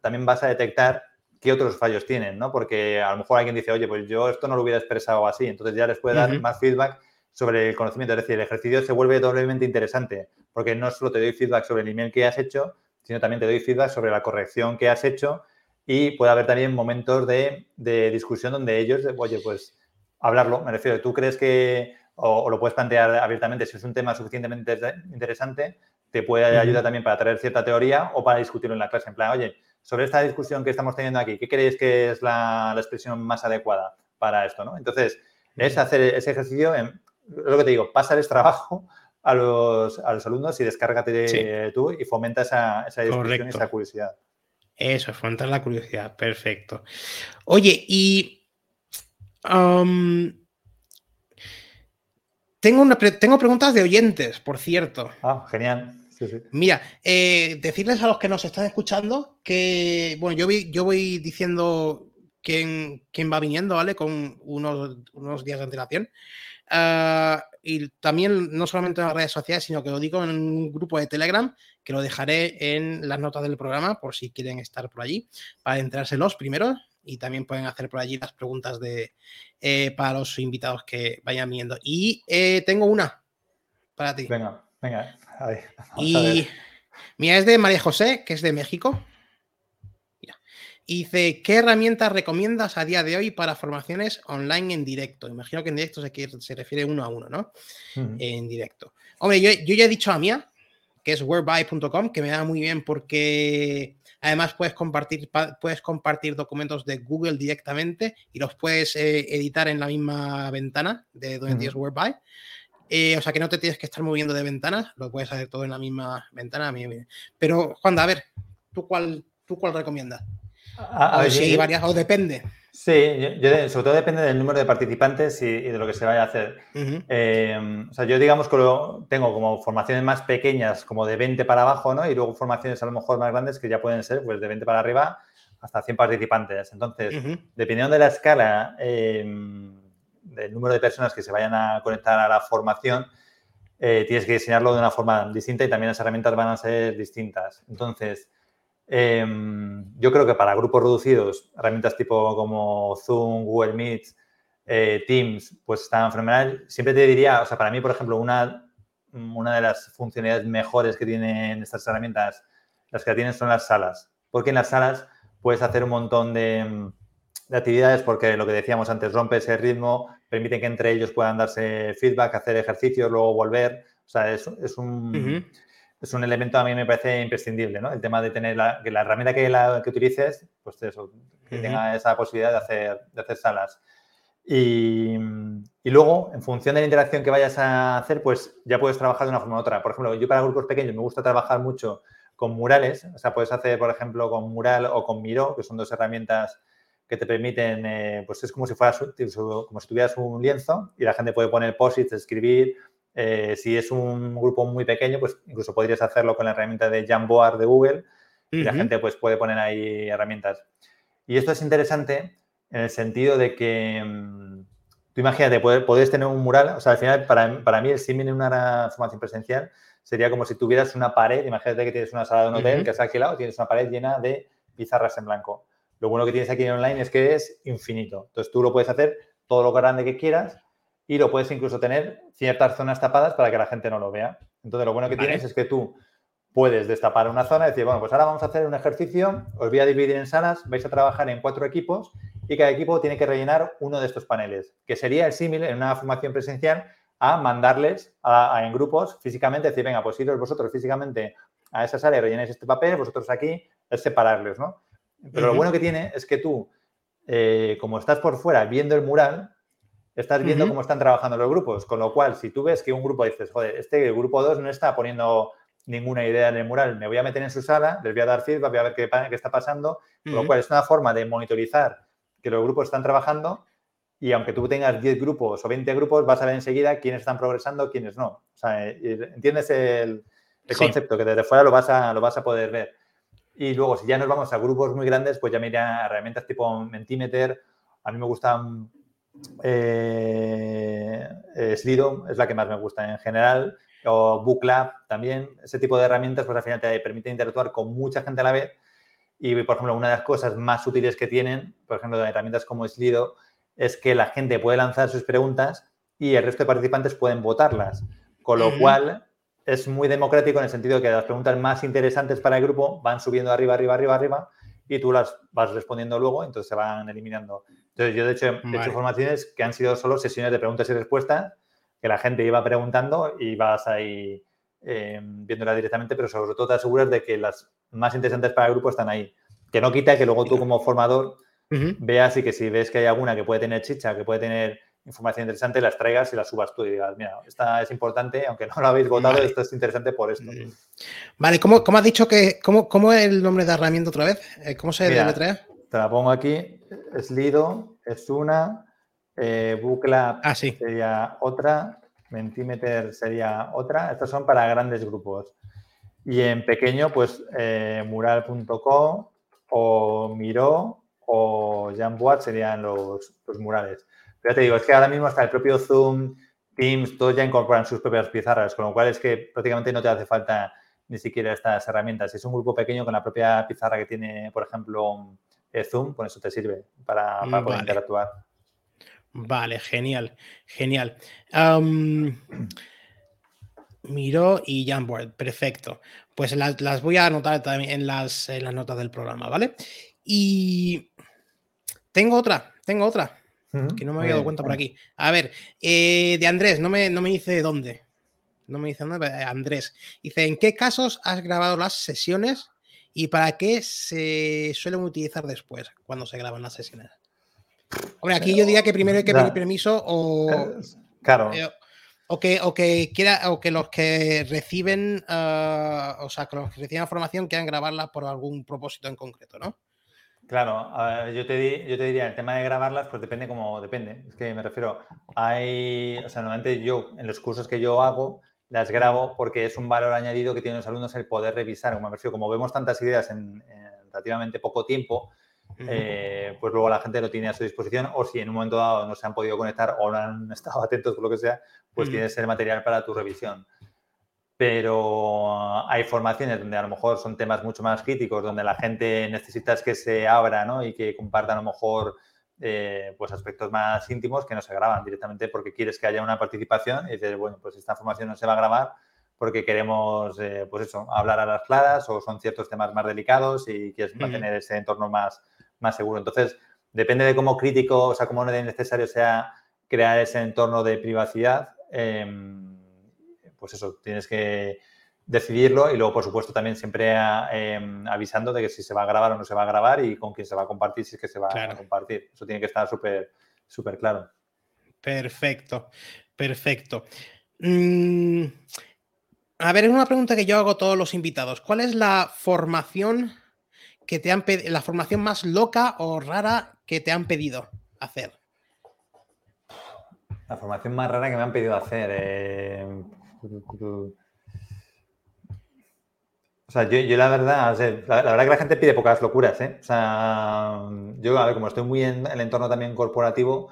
también vas a detectar qué otros fallos tienen, ¿no? Porque a lo mejor alguien dice, oye, pues yo esto no lo hubiera expresado así, entonces ya les puede dar más feedback sobre el conocimiento. Es decir, el ejercicio se vuelve doblemente interesante, porque no solo te doy feedback sobre el email que has hecho, sino también te doy feedback sobre la corrección que has hecho y puede haber también momentos de, discusión donde ellos, oye, pues hablarlo, me refiero, tú crees que, o, lo puedes plantear abiertamente, si es un tema suficientemente interesante, te puede ayudar también para traer cierta teoría o para discutirlo en la clase, en plan, oye, sobre esta discusión que estamos teniendo aquí, ¿qué creéis que es la, expresión más adecuada para esto? ¿no? Entonces, es hacer ese ejercicio, en, lo que te digo, pasarles trabajo a los, alumnos y descárgate tú y fomenta esa, esa discusión y esa curiosidad. Eso, fomentar la curiosidad, perfecto. Oye, y tengo, una, tengo preguntas de oyentes, por cierto. Ah, genial. Mira, eh, decirles a los que nos están escuchando que, bueno, yo voy, yo voy diciendo quién, quién va viniendo, ¿vale? Con unos, unos días de antelación. Ah, y también no solamente en las redes sociales, sino que lo digo en un grupo de Telegram, que lo dejaré en las notas del programa por si quieren estar por allí, para enterarse los primeros y también pueden hacer por allí las preguntas de, eh, para los invitados que vayan viendo. Y eh, tengo una para ti. Venga, venga. y mira, es de María José, que es de México. Y dice, ¿qué herramientas recomiendas a día de hoy para formaciones online en directo? Imagino que en directo se, se refiere uno a uno, ¿no? En directo. Hombre, yo, ya he dicho a mía, que es whereby.com, que me da muy bien porque además puedes compartir, puedes compartir documentos de Google directamente y los puedes eh, editar en la misma ventana de donde tienes Whereby. Eh, o sea que no te tienes que estar moviendo de ventanas, lo puedes hacer todo en la misma ventana. Pero, Juan, a ver, ¿tú cuál, tú cuál recomiendas? A, ver, si varias, o depende. Sí, sobre todo depende del número de participantes y, de lo que se vaya a hacer. Eh, o sea, yo digamos que lo, tengo como formaciones más pequeñas, como de 20 para abajo, ¿no? Y luego formaciones a lo mejor más grandes que ya pueden ser pues, de 20 para arriba hasta 100 participantes. Entonces, dependiendo de la escala, em, del número de personas que se vayan a conectar a la formación, eh, tienes que diseñarlo de una forma distinta y también las herramientas van a ser distintas. Entonces, Em, yo creo que para grupos reducidos, herramientas tipo como Zoom, Google Meet, eh, Teams, pues están fenomenal. Siempre te diría, o sea, para mí, por ejemplo, una, una de las funcionalidades mejores que tienen estas herramientas, las que tienen son las salas. Porque en las salas puedes hacer un montón de, actividades porque lo que decíamos antes, rompe ese ritmo, permite que entre ellos puedan darse feedback, hacer ejercicios, luego volver. O sea, es, es un es un elemento a mí me parece imprescindible, ¿no? El tema de tener la, que la herramienta que, la, que utilices, pues eso, que tenga esa posibilidad de hacer, de hacer salas. Y, y, luego, en función de la interacción que vayas a hacer, pues ya puedes trabajar de una forma u otra. Por ejemplo, yo para grupos pequeños me gusta trabajar mucho con murales. O sea, puedes hacer, por ejemplo, con Mural o con Miro, que son dos herramientas que te permiten, eh, pues es como si fueras, como si tuvieras un lienzo y la gente puede poner posits, escribir, eh, si es un grupo muy pequeño, pues incluso podrías hacerlo con la herramienta de Jamboard de Google y la gente pues puede poner ahí herramientas. Y esto es interesante en el sentido de que mm, tú imagínate, puedes tener un mural, o sea, al final para, para mí el símil en una formación presencial sería como si tuvieras una pared, imagínate que tienes una sala de un hotel que has alquilado, tienes una pared llena de pizarras en blanco. Lo bueno que tienes aquí en online es que es infinito. Entonces tú lo puedes hacer todo lo grande que quieras y lo puedes incluso tener ciertas zonas tapadas para que la gente no lo vea. Entonces, lo bueno que tienes es que tú puedes destapar una zona y decir, bueno, pues ahora vamos a hacer un ejercicio, os voy a dividir en salas, vais a trabajar en cuatro equipos y cada equipo tiene que rellenar uno de estos paneles, que sería el símil en una formación presencial a mandarles a, en grupos físicamente, decir, venga, pues iros vosotros físicamente a esa sala y rellenáis este papel, vosotros aquí, es separarles, ¿no? Pero lo bueno que tiene es que tú, eh, como estás por fuera viendo el mural, estás viendo cómo están trabajando los grupos. Con lo cual, si tú ves que un grupo dices, joder, este grupo 2 no está poniendo ninguna idea en el mural, me voy a meter en su sala, les voy a dar feedback, voy a ver qué, qué está pasando. Con lo cual, es una forma de monitorizar que los grupos están trabajando y aunque tú tengas 10 grupos o 20 grupos, vas a ver enseguida quiénes están progresando, quiénes no. O sea, entiendes el, concepto, que desde fuera lo vas, a, lo vas a poder ver. Y luego, si ya nos vamos a grupos muy grandes, pues ya me a herramientas tipo Mentimeter A mí me gusta eh, Slido, es la que más me gusta en general, o Booklab también. Ese tipo de herramientas, pues al final te permite interactuar con mucha gente a la vez. Y, por ejemplo, una de las cosas más útiles que tienen, por ejemplo, de herramientas como Slido, es que la gente puede lanzar sus preguntas y el resto de participantes pueden votarlas. Con lo cual, es muy democrático en el sentido de que las preguntas más interesantes para el grupo van subiendo arriba, arriba, arriba, arriba y tú las vas respondiendo luego, entonces se van eliminando. Entonces, yo de hecho he hecho formaciones que han sido solo sesiones de preguntas y respuestas, que la gente iba preguntando y vas ahí eh, viéndola directamente, pero sobre todo te aseguras de que las más interesantes para el grupo están ahí. Que no quita que luego tú como formador veas y que si ves que hay alguna que puede tener chicha, que puede tener información interesante, las traigas y las subas tú y digas, mira, esta es importante, aunque no la habéis votado, esto es interesante por esto. Mm. Vale, ¿cómo, cómo has dicho que, cómo, cómo, es el nombre de herramienta otra vez? Eh, ¿Cómo se deletrea? Te la pongo aquí, Slido es una, eh, Bookla ah, sería otra, Mentimeter sería otra, estas son para grandes grupos. Y en pequeño, pues eh, mural.com o Miro o Jamboard serían los, los murales. Pero ya te digo, es que ahora mismo hasta el propio Zoom, Teams, todos ya incorporan sus propias pizarras, con lo cual es que prácticamente no te hace falta ni siquiera estas herramientas. Si es un grupo pequeño con la propia pizarra que tiene, por ejemplo, Zoom, con eso te sirve para, poder interactuar. Vale, genial, genial. Miro y Jamboard, perfecto. Pues las, voy a anotar también en las, en las notas del programa, ¿vale? Y tengo otra, tengo otra que no me había dado cuenta por aquí. A ver, eh, de Andrés, no me, no me dice dónde. No me dice dónde, eh, Andrés. Dice, ¿en qué casos has grabado las sesiones y para qué se suelen utilizar después cuando se graban las sesiones? Hombre, aquí yo diría que primero hay que pedir permiso o... Claro. Eh, o que, o que quiera, o que los que reciben, ah, o sea, que los que reciben formación quieran grabarla por algún propósito en concreto, ¿no? Claro, yo, te yo te diría, el tema de grabarlas, pues depende como depende. Es que me refiero, hay, o sea, normalmente yo, en los cursos que yo hago, las grabo porque es un valor añadido que tienen los alumnos el poder revisar. Como como vemos tantas ideas en, relativamente poco tiempo, eh, pues luego la gente lo tiene a su disposición o si en un momento dado no se han podido conectar o no han estado atentos por lo que sea, pues tienes el material para tu revisión pero hay formaciones donde a lo mejor son temas mucho más críticos, donde la gente necesita que se abra ¿no? y que compartan a lo mejor eh, pues aspectos más íntimos que no se graban directamente porque quieres que haya una participación y dices, bueno, pues esta formación no se va a grabar porque queremos, eh, pues eso, hablar a las claras o son ciertos temas más delicados y quieres mantener ese entorno más, más seguro. Entonces, depende de cómo crítico, o sea, cómo necesario sea crear ese entorno de privacidad. Em, pues eso, tienes que decidirlo y luego, por supuesto, también siempre em, avisando de que si se va a grabar o no se va a grabar y con quién se va a compartir, si es que se va a compartir. Eso tiene que estar súper, súper claro. Perfecto, perfecto. Mm, a ver, es una pregunta que yo hago a todos los invitados. ¿Cuál es la formación que te han pedido, la formación más loca o rara que te han pedido hacer? La formación más rara que me han pedido hacer. Eh, o sea, yo, la verdad, la, verdad que la gente pide pocas locuras, ¿eh? O sea, yo, a ver, como estoy muy en el entorno también corporativo,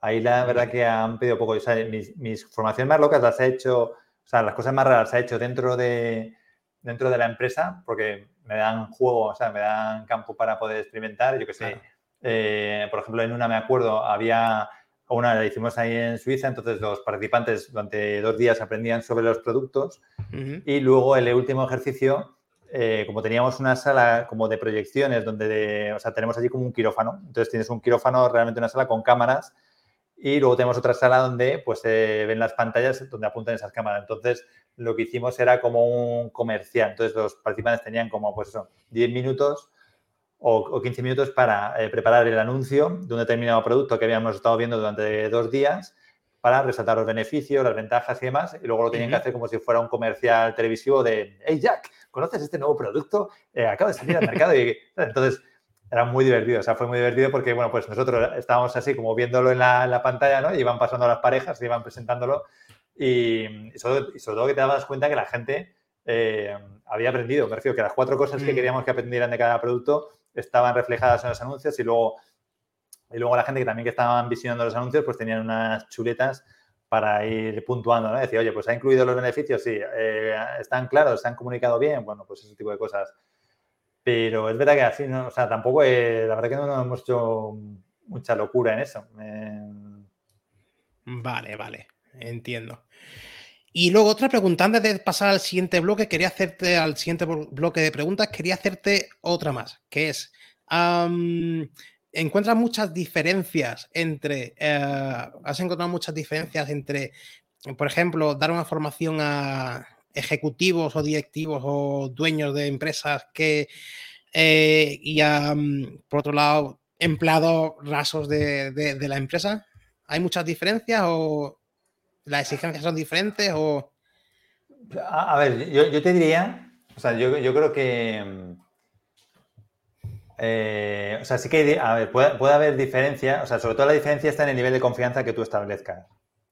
ahí la verdad que han pedido poco. O sea, mis, formaciones más locas las he hecho, o sea, las cosas más raras las he hecho dentro de, dentro de la empresa, porque me dan juego, o sea, me dan campo para poder experimentar. Yo que sé, eh, por ejemplo, en una me acuerdo, había una la hicimos ahí en Suiza, entonces los participantes durante dos días aprendían sobre los productos y luego el último ejercicio, eh, como teníamos una sala como de proyecciones donde, o sea, tenemos allí como un quirófano, entonces tienes un quirófano, realmente una sala con cámaras y luego tenemos otra sala donde pues se ven las pantallas donde apuntan esas cámaras. Entonces lo que hicimos era como un comercial, entonces los participantes tenían como pues eso, 10 minutos o, 15 minutos para eh, preparar el anuncio de un determinado producto que habíamos estado viendo durante dos días para resaltar los beneficios, las ventajas y demás, y luego lo tenían que hacer como si fuera un comercial televisivo de, hey Jack, ¿conoces este nuevo producto? Eh, acaba de salir al mercado y entonces era muy divertido, o sea, fue muy divertido porque, bueno, pues nosotros estábamos así como viéndolo en la, pantalla, ¿no? Y iban pasando las parejas, iban presentándolo y, sobre, todo que te dabas cuenta que la gente eh, había aprendido, me refiero que las cuatro cosas que mm. queríamos que aprendieran de cada producto estaban reflejadas en los anuncios y luego Y luego la gente que también que estaban visionando los anuncios, pues tenían unas chuletas para ir puntuando, ¿no? Decir, oye, pues ha incluido los beneficios, sí, eh, están claros, se han comunicado bien, bueno, pues ese tipo de cosas. Pero es verdad que así, ¿no? o sea, tampoco, la verdad que no, hemos hecho mucha locura en eso. Vale, vale, entiendo. Y luego otra pregunta, antes de pasar al siguiente bloque, quería hacerte, al siguiente bloque de preguntas, quería hacerte otra más, que es, encuentras muchas diferencias entre, eh, has encontrado muchas diferencias entre, por ejemplo, dar una formación a ejecutivos o directivos o dueños de empresas que, eh, y a, por otro lado, empleados rasos de, de la empresa. ¿Hay muchas diferencias o las exigencias son diferentes o... A, ver, yo, te diría, o sea, yo, creo que... Eh, o sea, sí que a ver, puede, haber diferencia, o sea, sobre todo la diferencia está en el nivel de confianza que tú establezcas.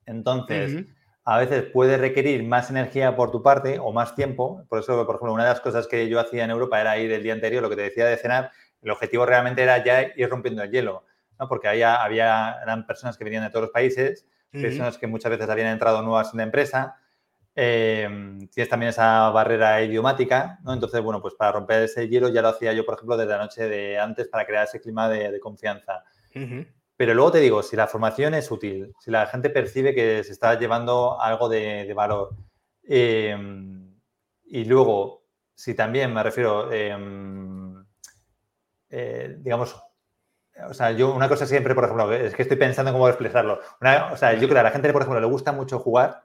Entonces, a veces puede requerir más energía por tu parte o más tiempo. Por eso, por ejemplo, una de las cosas que yo hacía en Europa era ir el día anterior, lo que te decía de cenar, el objetivo realmente era ya ir rompiendo el hielo, ¿no? porque había, había, eran personas que venían de todos los países personas que muchas veces habían entrado nuevas en la empresa. Em, tienes también esa barrera idiomática, ¿no? Entonces, bueno, pues para romper ese hielo ya lo hacía yo, por ejemplo, desde la noche de antes para crear ese clima de, confianza. Pero luego te digo, si la formación es útil, si la gente percibe que se está llevando algo de, valor, em, y luego, si también me refiero, em, eh, digamos, o sea, yo una cosa siempre, por ejemplo, es que estoy pensando en cómo expresarlo. o sea, yo creo que a la gente, por ejemplo, le gusta mucho jugar,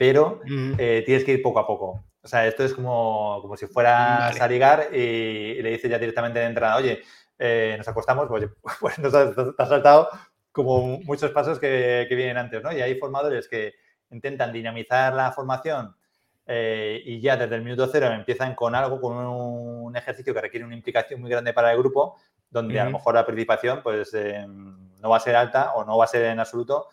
pero eh, tienes que ir poco a poco. O sea, esto es como, como si fueras a ligar y, le dices ya directamente de entrada, oye, eh, nos acostamos, pues, pues nos has, saltado como muchos pasos que, que, vienen antes, ¿no? Y hay formadores que intentan dinamizar la formación eh, y ya desde el minuto cero empiezan con algo, con un ejercicio que requiere una implicación muy grande para el grupo, donde a lo mejor la participación pues, eh, no va a ser alta o no va a ser en absoluto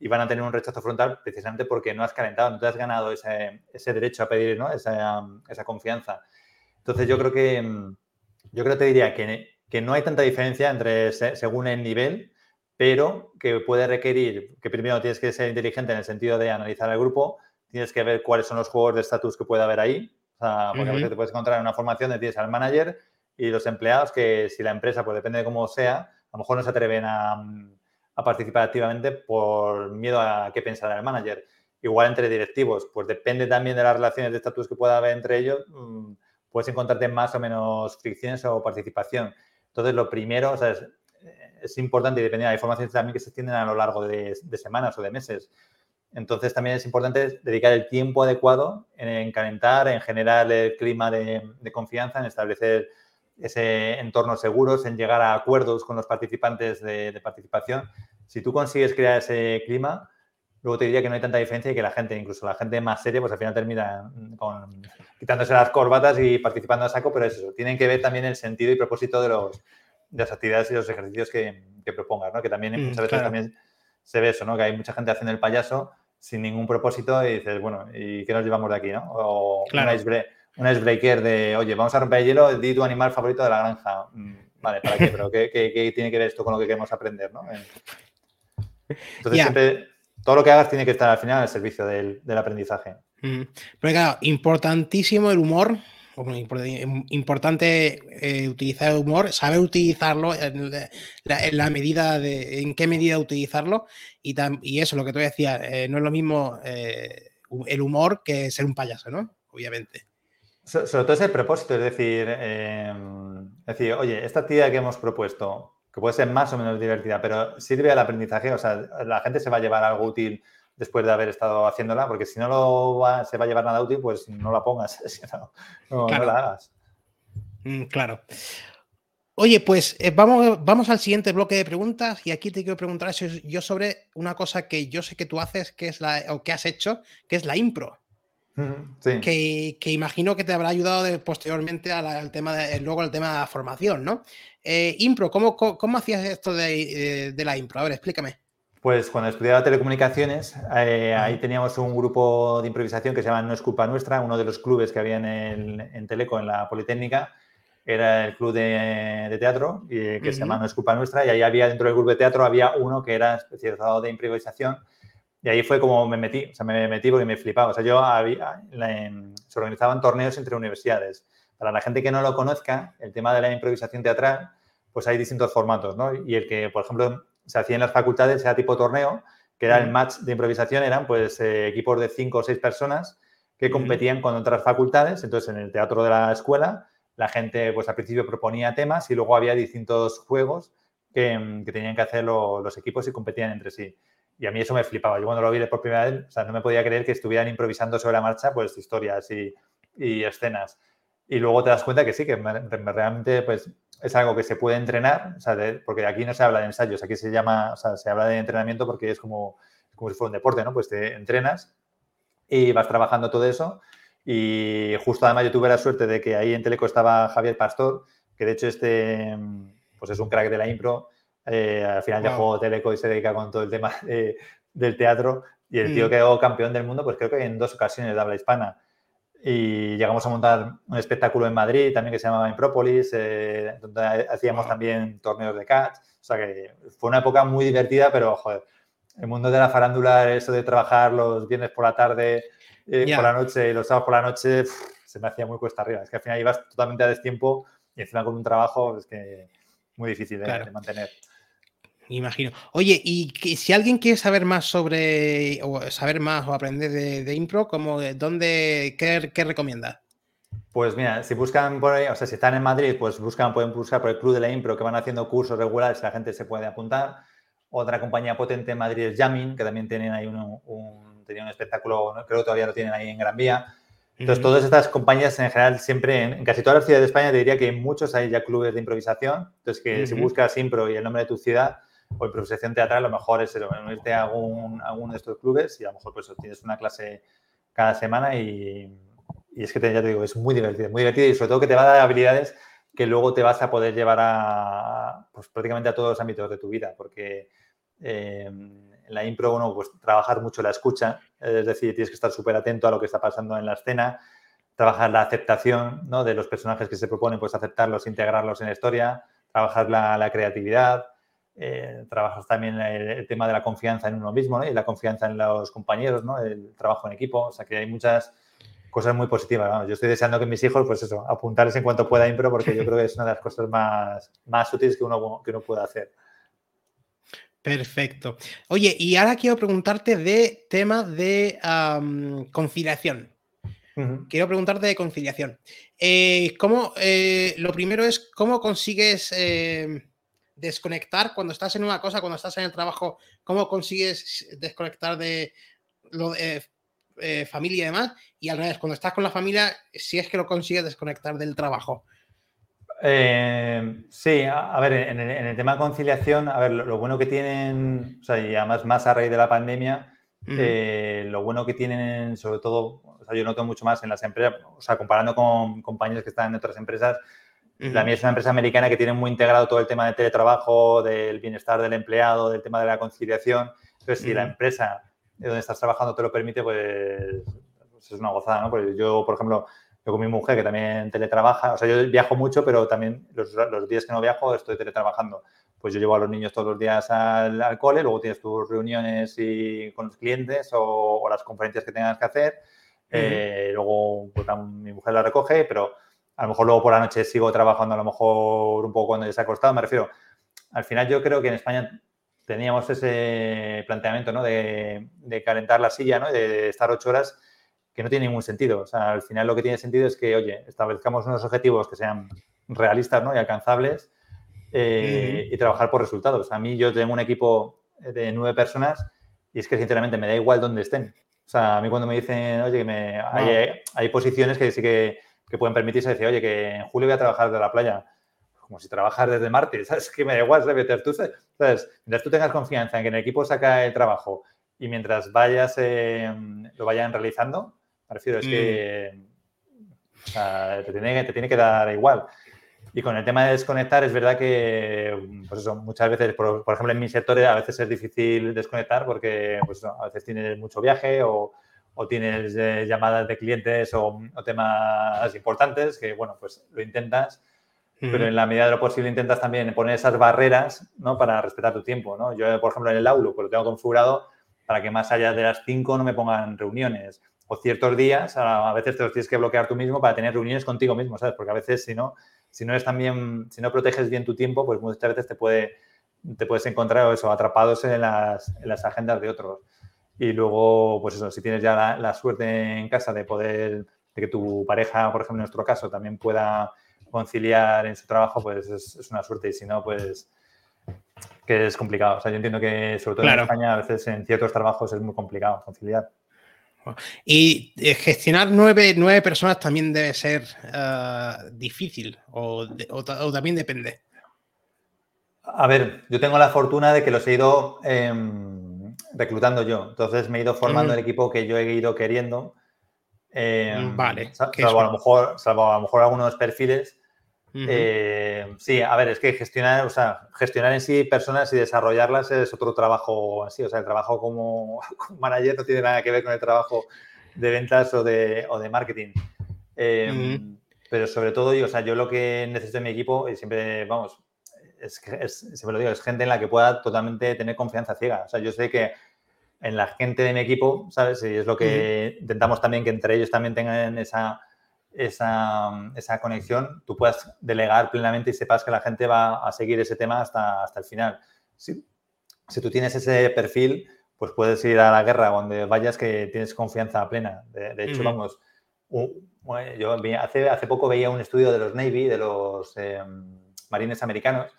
y van a tener un rechazo frontal precisamente porque no has calentado, no te has ganado ese, ese derecho a pedir ¿no? esa, esa, confianza. Entonces yo creo que yo creo que te diría que, que no hay tanta diferencia entre según el nivel, pero que puede requerir que primero tienes que ser inteligente en el sentido de analizar el grupo, tienes que ver cuáles son los juegos de estatus que puede haber ahí. O sea, porque a veces te puedes encontrar en una formación de tienes al manager y los empleados que si la empresa, pues depende de cómo sea, a lo mejor no se atreven a, participar activamente por miedo a qué pensará el manager. Igual entre directivos, pues depende también de las relaciones de estatus que pueda haber entre ellos, mm, puedes encontrarte más o menos fricciones o participación. Entonces, lo primero, o sea, es, importante y depende, hay formaciones también que se extienden a lo largo de, semanas o de meses. Entonces, también es importante dedicar el tiempo adecuado en, calentar, en generar el clima de, de confianza, en establecer ese entorno seguros, en llegar a acuerdos con los participantes de, participación. Si tú consigues crear ese clima, luego te diría que no hay tanta diferencia y que la gente, incluso la gente más seria, pues al final termina con, quitándose las corbatas y participando a saco, pero eso, tienen que ver también el sentido y propósito de, los, de las actividades y los ejercicios que, que propongas, ¿no? Que también mm, muchas veces también se ve eso, ¿no? Que hay mucha gente haciendo el payaso sin ningún propósito y dices, bueno, ¿y qué nos llevamos de aquí, no? O claro un icebreaker de, oye, vamos a romper el hielo, di tu animal favorito de la granja. Mm, vale, ¿para qué? Pero ¿qué, tiene que ver esto con lo que queremos aprender? ¿no? Entonces, siempre, todo lo que hagas tiene que estar al final al servicio del, aprendizaje. Mm. Pero claro, importantísimo el humor. Importante eh, utilizar el humor, saber utilizarlo en la, medida de en qué medida utilizarlo y, y eso, lo que tú decías, eh, no es lo mismo eh, el humor que ser un payaso, ¿no? Obviamente. Sobre todo es el propósito, es decir, em, decir, oye, esta actividad que hemos propuesto, que puede ser más o menos divertida, pero sirve al aprendizaje, o sea, la gente se va a llevar algo útil después de haber estado haciéndola, porque si no lo se va a llevar nada útil, pues no la pongas, no, la hagas. Mm, claro. Oye, pues eh, vamos, vamos al siguiente bloque de preguntas y aquí te quiero preguntar yo sobre una cosa que yo sé que tú haces, que es la, o que has hecho, que es la impro que, imagino que te habrá ayudado posteriormente al tema de, luego al tema de la formación, ¿no? Eh, impro, ¿cómo, ¿cómo, hacías esto eh, de, la impro? A ver, explícame. Pues cuando estudiaba telecomunicaciones, eh, ahí teníamos un grupo de improvisación que se llama No es culpa nuestra, uno de los clubes que había en, en Teleco, en la Politécnica, era el club de, teatro, y, que se llama No es culpa nuestra, y ahí había, dentro del grupo de teatro, había uno que era especializado de improvisación, y ahí fue como me metí, o sea, me metí porque me flipaba. O sea, yo había, se organizaban torneos entre universidades. Para la gente que no lo conozca, el tema de la improvisación teatral, pues hay distintos formatos, ¿no? Y el que, por ejemplo, se hacía en las facultades era tipo torneo, que era el match de improvisación, eran pues eh, equipos de cinco o seis personas que competían con otras facultades. Entonces, en el teatro de la escuela, la gente pues al principio proponía temas y luego había distintos juegos que, mm, tenían que hacer los equipos y competían entre sí. Y a mí eso me flipaba. Yo cuando lo vi por primera vez, o sea, no me podía creer que estuvieran improvisando sobre la marcha pues historias y, escenas. Y luego te das cuenta que sí, que realmente pues es algo que se puede entrenar, porque aquí no se habla de ensayos, aquí se llama, se habla de entrenamiento porque es como, como si fuera un deporte, ¿no? Pues te entrenas y vas trabajando todo eso. Y justo además yo tuve la suerte de que ahí en Teleco estaba Javier Pastor, que de hecho este, pues es un crack de la impro. Eh, al final ya jugó Teleco y se dedica con todo el tema del teatro. Y el tío mm. quedó campeón del mundo, pues creo que en dos ocasiones de habla hispana y llegamos a montar un espectáculo en Madrid también que se llamaba Impropolis, eh, donde hacíamos también torneos de catch. O sea que fue una época muy divertida, pero joder, el mundo de la farándula, eso de trabajar los viernes por la tarde, eh, por la noche y los sábados por la noche, se me hacía muy cuesta arriba. Es que al final ibas totalmente a destiempo y encima con un trabajo es que muy difícil de mantener. Imagino. Oye, y si alguien quiere saber más sobre, o saber más o aprender de, impro, como ¿dónde, qué, qué recomienda? Pues mira, si buscan por ahí, o sea, si están en Madrid, pues buscan, pueden buscar por el Club de la Impro, que van haciendo cursos regulares, la gente se puede apuntar. Otra compañía potente en Madrid es Yamin, que también tienen ahí un, un, un espectáculo, creo que todavía lo tienen ahí en Gran Vía. Entonces, todas estas compañías en general, siempre, en, casi todas las ciudades de España, te diría que en muchos hay ya clubes de improvisación. Entonces, que si buscas impro y el nombre de tu ciudad, o improvisación teatral, lo mejor es unirte a algún, alguno de estos clubes y a lo mejor pues tienes una clase cada semana y, es que te, ya te digo, es muy divertido, muy divertido y sobre todo que te va a dar habilidades que luego te vas a poder llevar a pues, prácticamente a todos los ámbitos de tu vida, porque eh, en la impro uno pues trabajar mucho la escucha, es decir, tienes que estar súper atento a lo que está pasando en la escena, trabajar la aceptación ¿no? de los personajes que se proponen, pues aceptarlos, integrarlos en la historia, trabajar la creatividad, eh, trabajas también el, tema de la confianza en uno mismo y la confianza en los compañeros, ¿no? el trabajo en equipo. O sea que hay muchas cosas muy positivas. Yo estoy deseando que mis hijos, pues eso, apuntarles en cuanto pueda impro porque yo creo que es una de las cosas más, más útiles que uno, que uno puede hacer. Perfecto. Oye, y ahora quiero preguntarte de tema de conciliación. Quiero preguntarte de conciliación. Eh, ¿cómo, eh, lo primero es, ¿cómo consigues desconectar cuando estás en una cosa, cuando estás en el trabajo, cómo consigues desconectar de lo de eh, familia y demás, y al revés, cuando estás con la familia, si es que lo consigues desconectar del trabajo. Eh, sí, a, ver, en el, tema de conciliación, a ver, lo, bueno que tienen, o sea, y además más a raíz de la pandemia, eh, lo bueno que tienen, sobre todo, o sea, yo noto mucho más en las empresas, o sea, comparando con compañeros que están en otras empresas, la mía es una empresa americana que tiene muy integrado todo el tema de teletrabajo, del bienestar del empleado, del tema de la conciliación. Entonces, si la empresa donde estás trabajando te lo permite, pues, pues, es una gozada, ¿no? Porque yo, por ejemplo, yo con mi mujer, que también teletrabaja, o sea, yo viajo mucho, pero también los, días que no viajo estoy teletrabajando. Pues yo llevo a los niños todos los días al, cole, luego tienes tus reuniones y, con los clientes o, las conferencias que tengas que hacer. Eh, luego pues, mi mujer la recoge, pero a lo mejor luego por la noche sigo trabajando, a lo mejor un poco cuando ya se ha acostado. Me refiero, al final yo creo que en España teníamos ese planteamiento ¿no? de, calentar la silla, ¿no? de estar ocho horas, que no tiene ningún sentido. O sea, al final lo que tiene sentido es que, oye, establezcamos unos objetivos que sean realistas ¿no? y alcanzables eh, y trabajar por resultados. A mí yo tengo un equipo de nueve personas y es que sinceramente me da igual dónde estén. O sea, a mí cuando me dicen, oye, que me, hay, hay posiciones que sí que que pueden permitirse decir, oye, que en julio voy a trabajar de la playa. Como si trabajas desde martes, ¿sabes? Que me da igual, ¿sabes? Tú, ¿sabes? Mientras tú tengas confianza en que el equipo saca el trabajo y mientras vayas, eh, lo vayan realizando, me refiero, es que mm. te, tiene, te tiene que dar igual. Y con el tema de desconectar, es verdad que, pues eso, muchas veces, por, ejemplo, en mi sector a veces es difícil desconectar porque pues, a veces tienes mucho viaje o, o tienes eh, llamadas de clientes o, temas importantes que, bueno, pues lo intentas, pero en la medida de lo posible intentas también poner esas barreras, ¿no? Para respetar tu tiempo, ¿no? Yo, por ejemplo, en el Outlook, pues lo tengo configurado para que más allá de las 5 no me pongan reuniones. O ciertos días, a, veces te los tienes que bloquear tú mismo para tener reuniones contigo mismo, ¿sabes? Porque a veces si no, si no es también, si no proteges bien tu tiempo, pues muchas veces te puede, te puedes encontrar eso, atrapados en las, en las agendas de otros. Y luego, pues eso, si tienes ya la, suerte en casa de poder, de que tu pareja, por ejemplo, en nuestro caso, también pueda conciliar en su trabajo, pues es, una suerte. Y si no, pues que es complicado. O sea, yo entiendo que, sobre todo en España, a veces en ciertos trabajos es muy complicado conciliar. Y eh, gestionar nueve, nueve personas también debe ser eh, difícil o, también depende. A ver, yo tengo la fortuna de que los he ido em, reclutando yo. Entonces me he ido formando el equipo que yo he ido queriendo. Em, vale. Salvo a, lo mejor, salvo a lo mejor algunos perfiles eh, sí, a ver, es que gestionar, o sea, gestionar en sí personas y desarrollarlas es otro trabajo así. O sea, el trabajo como, manager no tiene nada que ver con el trabajo de ventas o de, o de marketing. Em, pero sobre todo, yo, o sea, yo lo que necesito en mi equipo, y siempre, vamos, es, es, siempre lo digo, es gente en la que pueda totalmente tener confianza ciega. O sea, yo sé que en la gente de mi equipo, ¿sabes? Y es lo que intentamos también que entre ellos también tengan esa esa, esa, conexión, tú puedas delegar plenamente y sepas que la gente va a seguir ese tema hasta, hasta el final. Si, si tú tienes ese perfil, pues puedes ir a la guerra donde vayas que tienes confianza plena. De, hecho, vamos, yo hace, hace poco veía un estudio de los Navy, de los em, marines americanos,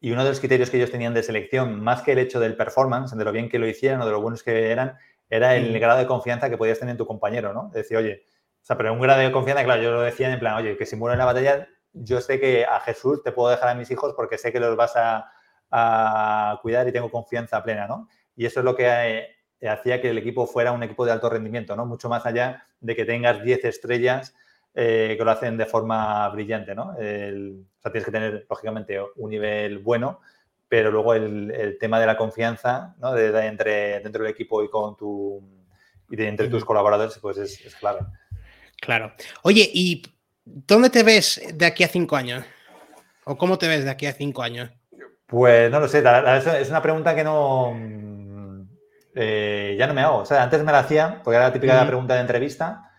y uno de los criterios que ellos tenían de selección, más que el hecho del performance, de lo bien que lo hicieran o de lo buenos que eran, era el grado de confianza que podías tener en tu compañero, ¿no? Decir, oye, o sea, pero un grado de confianza, claro, yo lo decía en plan, oye, que si muero en la batalla, yo sé que a Jesús te puedo dejar a mis hijos porque sé que los vas a, cuidar y tengo confianza plena, ¿no? Y eso es lo que eh, hacía que el equipo fuera un equipo de alto rendimiento, ¿no? Mucho más allá de que tengas 10 estrellas eh, que lo hacen de forma brillante, ¿no? o sea, tienes que tener, lógicamente, un nivel bueno, pero luego el, tema de la confianza, ¿no? De, entre, dentro del equipo y con tu y de, entre tus colaboradores, pues es, es clave. Claro. Oye, ¿y dónde te ves de aquí a cinco años? ¿O cómo te ves de aquí a cinco años? Pues no lo sé, es una pregunta que no. Eh, ya no me hago. O sea, antes me la hacía, porque era la típica pregunta de entrevista,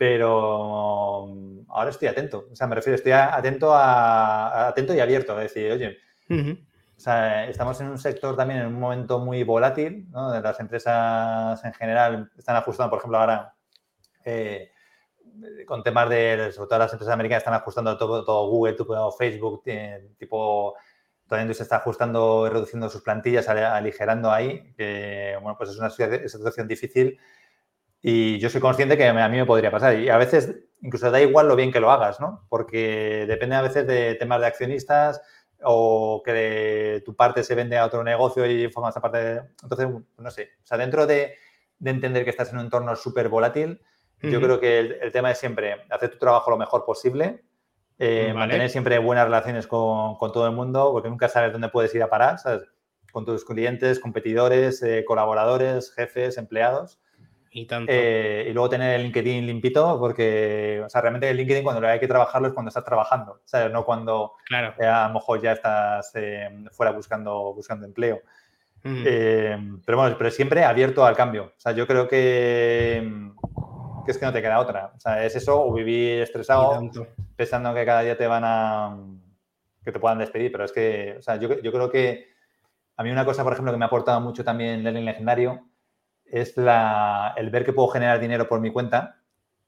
pero ahora estoy atento. O sea, me refiero, estoy atento, a, atento y abierto. Es decir, oye, o sea, estamos en un sector también en un momento muy volátil, ¿no? Las empresas en general están ajustando, por ejemplo, ahora. Eh, con temas de, sobre todo las empresas americanas están ajustando todo, todo Google, todo Facebook, tipo, toda la industria está ajustando y reduciendo sus plantillas, aligerando ahí, que, bueno, pues es una situación difícil y yo soy consciente que a mí me podría pasar y a veces incluso da igual lo bien que lo hagas, ¿no? Porque depende a veces de temas de accionistas o que tu parte se vende a otro negocio y formas parte de... Entonces, no sé, o sea, dentro de, de entender que estás en un entorno súper volátil, yo creo que el, tema es siempre hacer tu trabajo lo mejor posible, eh, mantener siempre buenas relaciones con, todo el mundo, porque nunca sabes dónde puedes ir a parar, ¿sabes? Con tus clientes, competidores, eh, colaboradores, jefes, empleados. Y, tanto. Eh, y luego tener el LinkedIn limpito, porque, o sea, realmente el LinkedIn cuando hay que trabajarlo es cuando estás trabajando, ¿sabes? No cuando claro. a lo mejor ya estás fuera buscando, buscando empleo. pero bueno, pero siempre abierto al cambio. O sea, yo creo que que es que no te queda otra. O sea, es eso o vivir estresado pensando que cada día te van a... que te puedan despedir, pero es que, o sea, yo, creo que a mí una cosa, por ejemplo, que me ha aportado mucho también Lenin Legendario es la, el ver que puedo generar dinero por mi cuenta.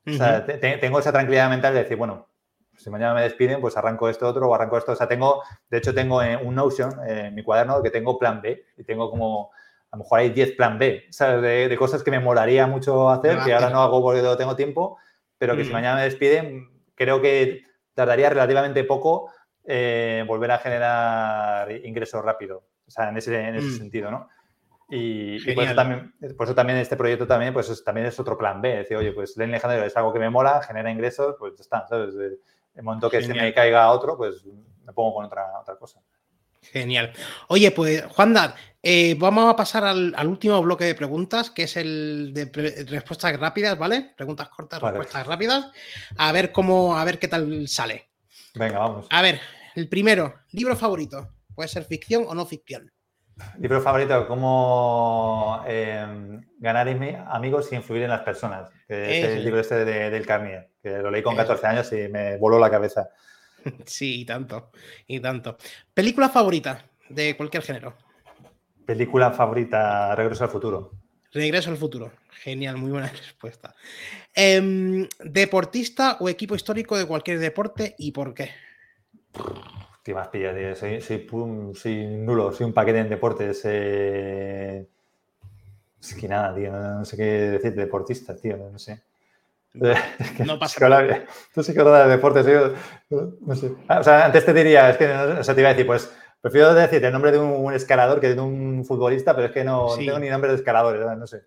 O sea, tengo esa tranquilidad mental de decir, bueno, si mañana me despiden, pues arranco esto otro o arranco esto. O sea, tengo, de hecho, tengo un Notion en mi cuaderno que tengo plan B y tengo como a lo mejor hay 10 plan B, ¿sabes? De, cosas que me molaría mucho hacer, que ahora no hago porque no tengo tiempo, pero que si mañana me despiden, creo que tardaría relativamente poco eh, volver a generar ingresos rápido, o sea, en ese, en ese mm. sentido, ¿no? Y, por, eso también, por, eso también, este proyecto también, pues es, también es otro plan B, decir, oye, pues Len Legendario es algo que me mola, genera ingresos, pues ya está, ¿sabes? El momento que se me caiga otro, pues me pongo con otra, otra cosa. Genial. Oye, pues Juan eh, vamos a pasar al, último bloque de preguntas, que es el de respuestas rápidas, ¿vale? Preguntas cortas, respuestas rápidas. A ver cómo, a ver qué tal sale. Venga, vamos. A ver, el primero, libro favorito. Puede ser ficción o no ficción. Libro favorito, cómo eh, ganar amigos y influir en las personas. Que es el libro este de, del Carnier, que lo leí con 14 años y me voló la cabeza. Sí, y tanto, y tanto. ¿Película favorita de cualquier género? Película favorita, Regreso al futuro. Regreso al futuro. Genial, muy buena respuesta. Em, ¿Deportista o equipo histórico de cualquier deporte y por qué? ¿Qué más pilla, tío? Soy, soy, nulo, soy un paquete en deportes. Eh... Es que nada, tío, no, sé qué decir, deportista, tío, no sé. no pasa nada. Tú sí que hablas de deportes, tío. No sé. Ah, o sea, antes te diría, es que, o sea, te iba a decir, pues, prefiero decir el nombre de un, escalador que de un futbolista, pero es que no, tengo ni nombre de escaladores, no sé.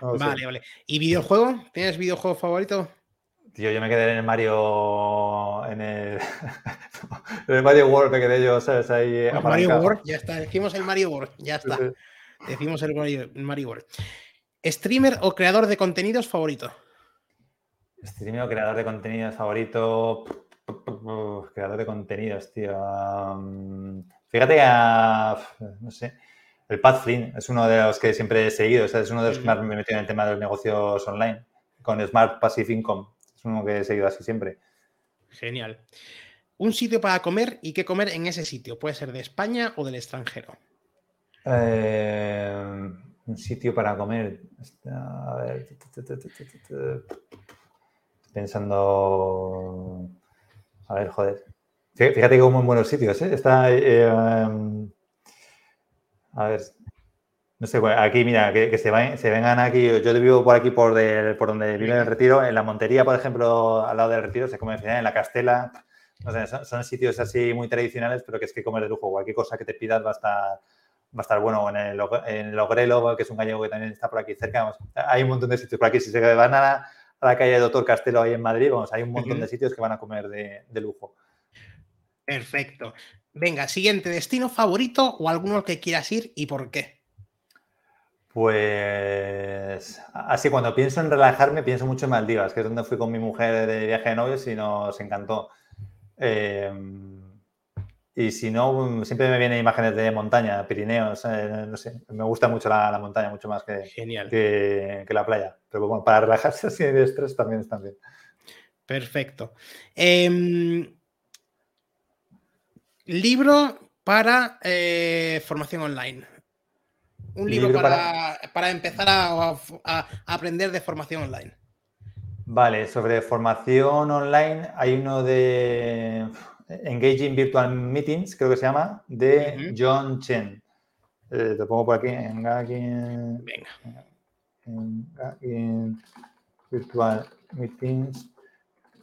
vale, vale. ¿Y videojuego? ¿Tienes videojuego favorito? Tío, yo me quedé en el Mario. En el, en el Mario World me quedé yo, ¿sabes? Ahí. El Mario World, ya está. Decimos el Mario World, ya está. Decimos el Mario, World. ¿Streamer o creador de contenidos favorito? Streamer o creador de contenidos favorito. Creador de contenidos, tío. Fíjate a. No sé. El Pat Flynn es uno de los que siempre he seguido. es uno de los que más me metido en el tema de los negocios online con Smart Passive Income uno que he seguido así siempre. Genial. Un sitio para comer y qué comer en ese sitio. Puede ser de España o del extranjero. un sitio para comer. A ver. Pensando. A ver, joder. Fíjate que como en buenos sitios, ¿eh? Está. a ver. No sé, pues aquí, mira, que, se, se, vengan aquí. Yo vivo por aquí, por, por donde vive el retiro. En la Montería, por ejemplo, al lado del retiro, se come en la Castela. son, sitios así muy tradicionales, pero que es que comer de lujo. Cualquier cosa que te pidas va a estar, va a estar bueno. En el, en Ogrelo, que es un gallego que también está por aquí cerca. hay un montón de sitios por aquí. Si se van a la, calle de Doctor Castelo ahí en Madrid, vamos, hay un montón de sitios que van a comer de, de lujo. Perfecto. Venga, siguiente destino favorito o alguno que quieras ir y por qué. Pues así cuando pienso en relajarme pienso mucho en Maldivas, que es donde fui con mi mujer de viaje de novios y nos encantó. Em, y si no, siempre me vienen imágenes de montaña, Pirineos, eh, no sé, me gusta mucho la, montaña, mucho más que, que, la playa. Pero bueno, para relajarse así de estrés también está bien. Perfecto. Em, libro para eh, formación online. Un libro, para, empezar a, aprender de formación online. Vale, sobre formación online hay uno de Engaging Virtual Meetings, creo que se llama, de John Chen. Eh, te pongo por aquí, Engaging, Engaging Virtual Meetings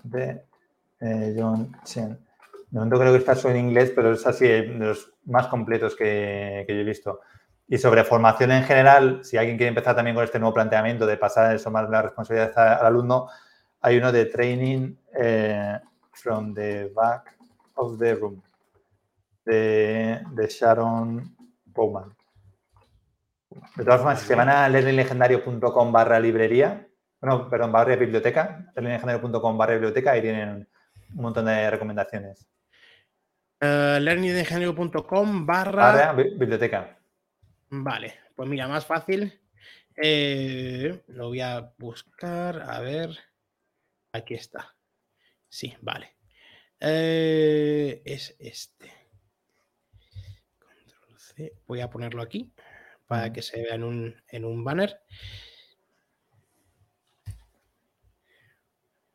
de eh, John Chen. De momento creo que está solo en inglés, pero es así de los más completos que, que yo he visto. Y sobre formación en general, si alguien quiere empezar también con este nuevo planteamiento de pasar eso más la responsabilidad al alumno, hay uno de training eh, from the back of the room de, Sharon Bowman. De todas formas, si se van a learninglegendario.com barra librería, bueno, perdón, barra biblioteca, learninglegendario.com barra biblioteca, ahí tienen un montón de recomendaciones. Uh, learninglegendario.com barra biblioteca. Vale, pues mira, más fácil. Eh, lo voy a buscar, a ver. Aquí está. Sí, vale. Eh, es este. Control C. Voy a ponerlo aquí para que se vea en un, en un banner.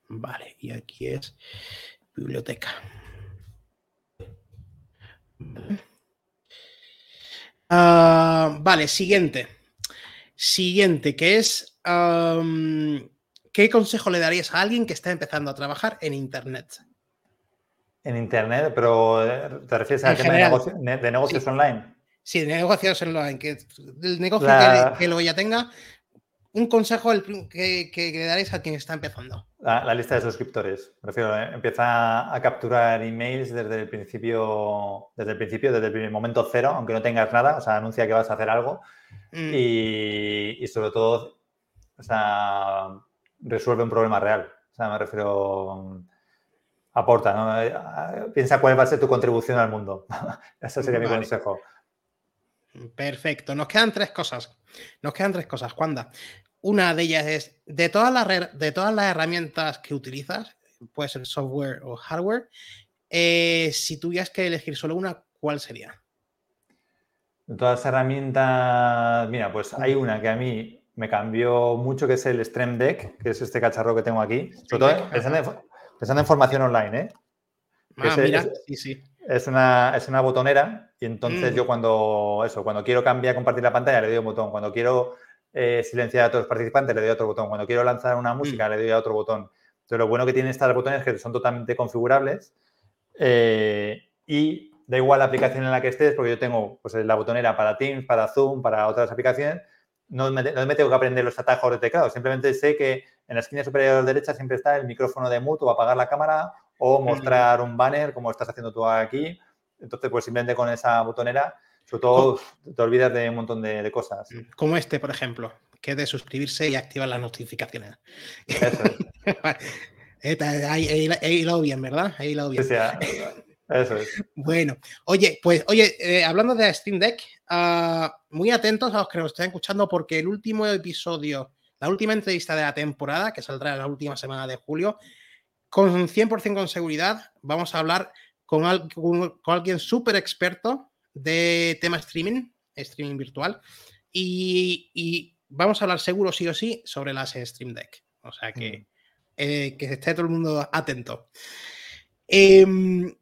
Vale, y aquí es biblioteca. Ah, vale, siguiente. Siguiente, que es, ¿qué consejo le darías a alguien que está empezando a trabajar en Internet? En Internet, pero eh, ¿te refieres al tema de, negocios online? Sí, de negocios online, que el negocio que, luego ya tenga, un consejo que, que, le daréis a quien está empezando. La, lista de suscriptores. Prefiero, eh, empieza a capturar emails desde el principio, desde el principio, desde el primer momento cero, aunque no tengas nada, o sea, anuncia que vas a hacer algo mm. y, sobre todo, o sea, resuelve un problema real. O sea, me refiero aporta, ¿no? Eh, piensa cuál va a ser tu contribución al mundo. Ese sería mi consejo. Perfecto. Nos quedan tres cosas. Nos quedan tres cosas, Juanda. Una de ellas es, de todas las, de todas las herramientas que utilizas, puede ser software o hardware, eh, si tuvieras que elegir solo una, ¿cuál sería? De todas las herramientas, mira, pues hay una que a mí me cambió mucho, que es el Stream Deck, que es este cacharro que tengo aquí. Sobre todo pensando en, formación online, ¿eh? Ah, mira, sí, sí. Es una, es una botonera y entonces mm. yo cuando eso, cuando quiero cambiar, compartir la pantalla, le doy un botón. Cuando quiero eh, silenciar a todos los participantes, le doy otro botón. Cuando quiero lanzar una música, mm. le doy a otro botón. Entonces lo bueno que tiene estas botones es que son totalmente configurables eh, y da igual la aplicación en la que estés, porque yo tengo pues, la botonera para Teams, para Zoom, para otras aplicaciones. No me, no me tengo que aprender los atajos de teclado, simplemente sé que en la esquina superior derecha siempre está el micrófono de mute o apagar la cámara o mostrar un banner como estás haciendo tú aquí. Entonces, pues simplemente con esa botonera, sobre todo te olvidas de un montón de, cosas. Mm, como este, por ejemplo, que es de suscribirse y activar las notificaciones. Eso es. He hilado bien, ¿verdad? He hilado bien. eso es. Bueno, oye, pues, oye, eh, hablando de Steam Deck, ah, muy atentos a los que nos estén escuchando porque el último episodio, la última entrevista de la temporada, que saldrá la última semana de julio, con 100% con seguridad vamos a hablar con, con, alguien súper experto de tema streaming, streaming virtual, y, vamos a hablar seguro sí o sí sobre las Stream Deck. O sea que, mm. eh, que esté todo el mundo atento. Em,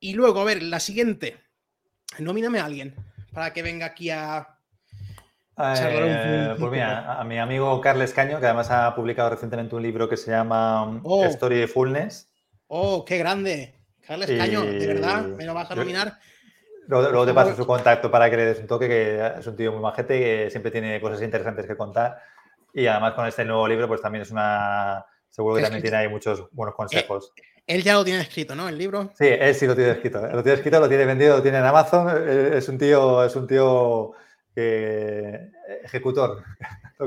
y luego, a ver, la siguiente. Nomíname a alguien para que venga aquí a, eh, pues mira, a mi amigo Carles Caño, que además ha publicado recientemente un libro que se llama oh. Story of Fullness. ¡Oh, qué grande! Carles Caño, de verdad, me lo vas a nominar. Luego, te paso su contacto para que le des un toque, que es un tío muy majete, que siempre tiene cosas interesantes que contar. Y además con este nuevo libro, pues también es una... Seguro que también tiene ahí muchos buenos consejos. Eh, él ya lo tiene escrito, ¿no? El libro. Sí, él sí lo tiene escrito. Lo tiene escrito, lo tiene vendido, lo tiene en Amazon. Eh, es un tío, es un tío que ejecutor.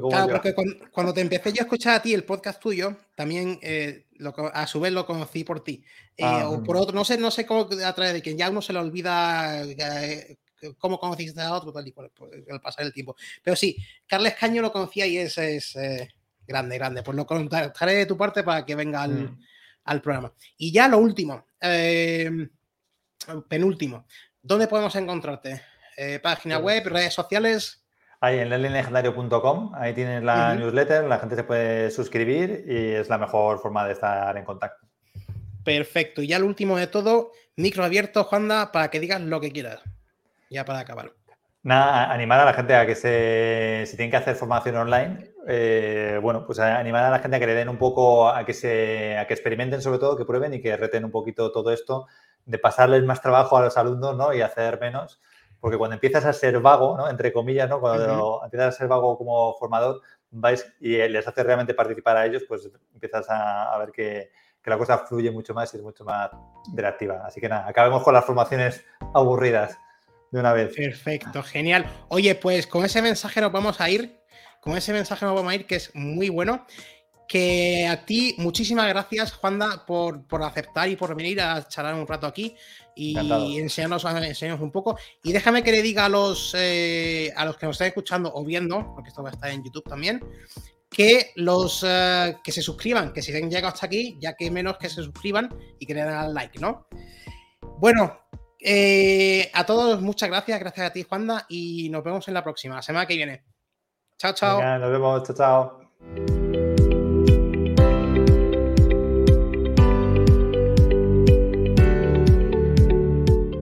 Claro, porque cuando, te empecé yo a escuchar a ti el podcast tuyo, también eh, a su vez lo conocí por ti. Eh, ah, o por otro, no sé, no sé cómo a través de quien ya uno se le olvida eh, cómo conociste a otro, tal y cual, pues, al pasar el tiempo. Pero sí, Carles Caño lo conocía y es, es grande, grande. Pues lo contaré de tu parte para que venga al, mm. al programa. Y ya lo último, penúltimo, ¿dónde podemos encontrarte? Página web, redes sociales. Ahí en legendariocom ahí tienes la newsletter, la gente se puede suscribir y es la mejor forma de estar en contacto. Perfecto. Y ya lo último de todo, micro abierto, Juanda, para que digas lo que quieras. Ya para acabar. Nada, animar a la gente a que se, si tienen que hacer formación online, eh, bueno, pues animar a la gente a que le den un poco, a que se, a que experimenten sobre todo, que prueben y que reten un poquito todo esto, de pasarles más trabajo a los alumnos, ¿no? Y hacer menos porque cuando empiezas a ser vago, ¿no? entre comillas, ¿no? cuando empiezas a ser vago como formador vais y les haces realmente participar a ellos, pues empiezas a, ver que, la cosa fluye mucho más y es mucho más interactiva. Así que nada, acabemos con las formaciones aburridas de una vez. Perfecto, genial. Oye, pues con ese mensaje nos vamos a ir. Con ese mensaje nos vamos a ir, que es muy bueno. Que a ti, muchísimas gracias, Juanda, por, por aceptar y por venir a charlar un rato aquí y enseñarnos, enseñarnos un poco. Y déjame que le diga a los, eh, a los que nos están escuchando o viendo, porque esto va a estar en YouTube también, que los eh, que se suscriban, que si han llegado hasta aquí, ya que menos que se suscriban y que le den al like, ¿no? Bueno, eh, a todos muchas gracias, gracias a ti, Juanda, y nos vemos en la próxima, semana que viene. Chao, chao. nos vemos, chao, chao.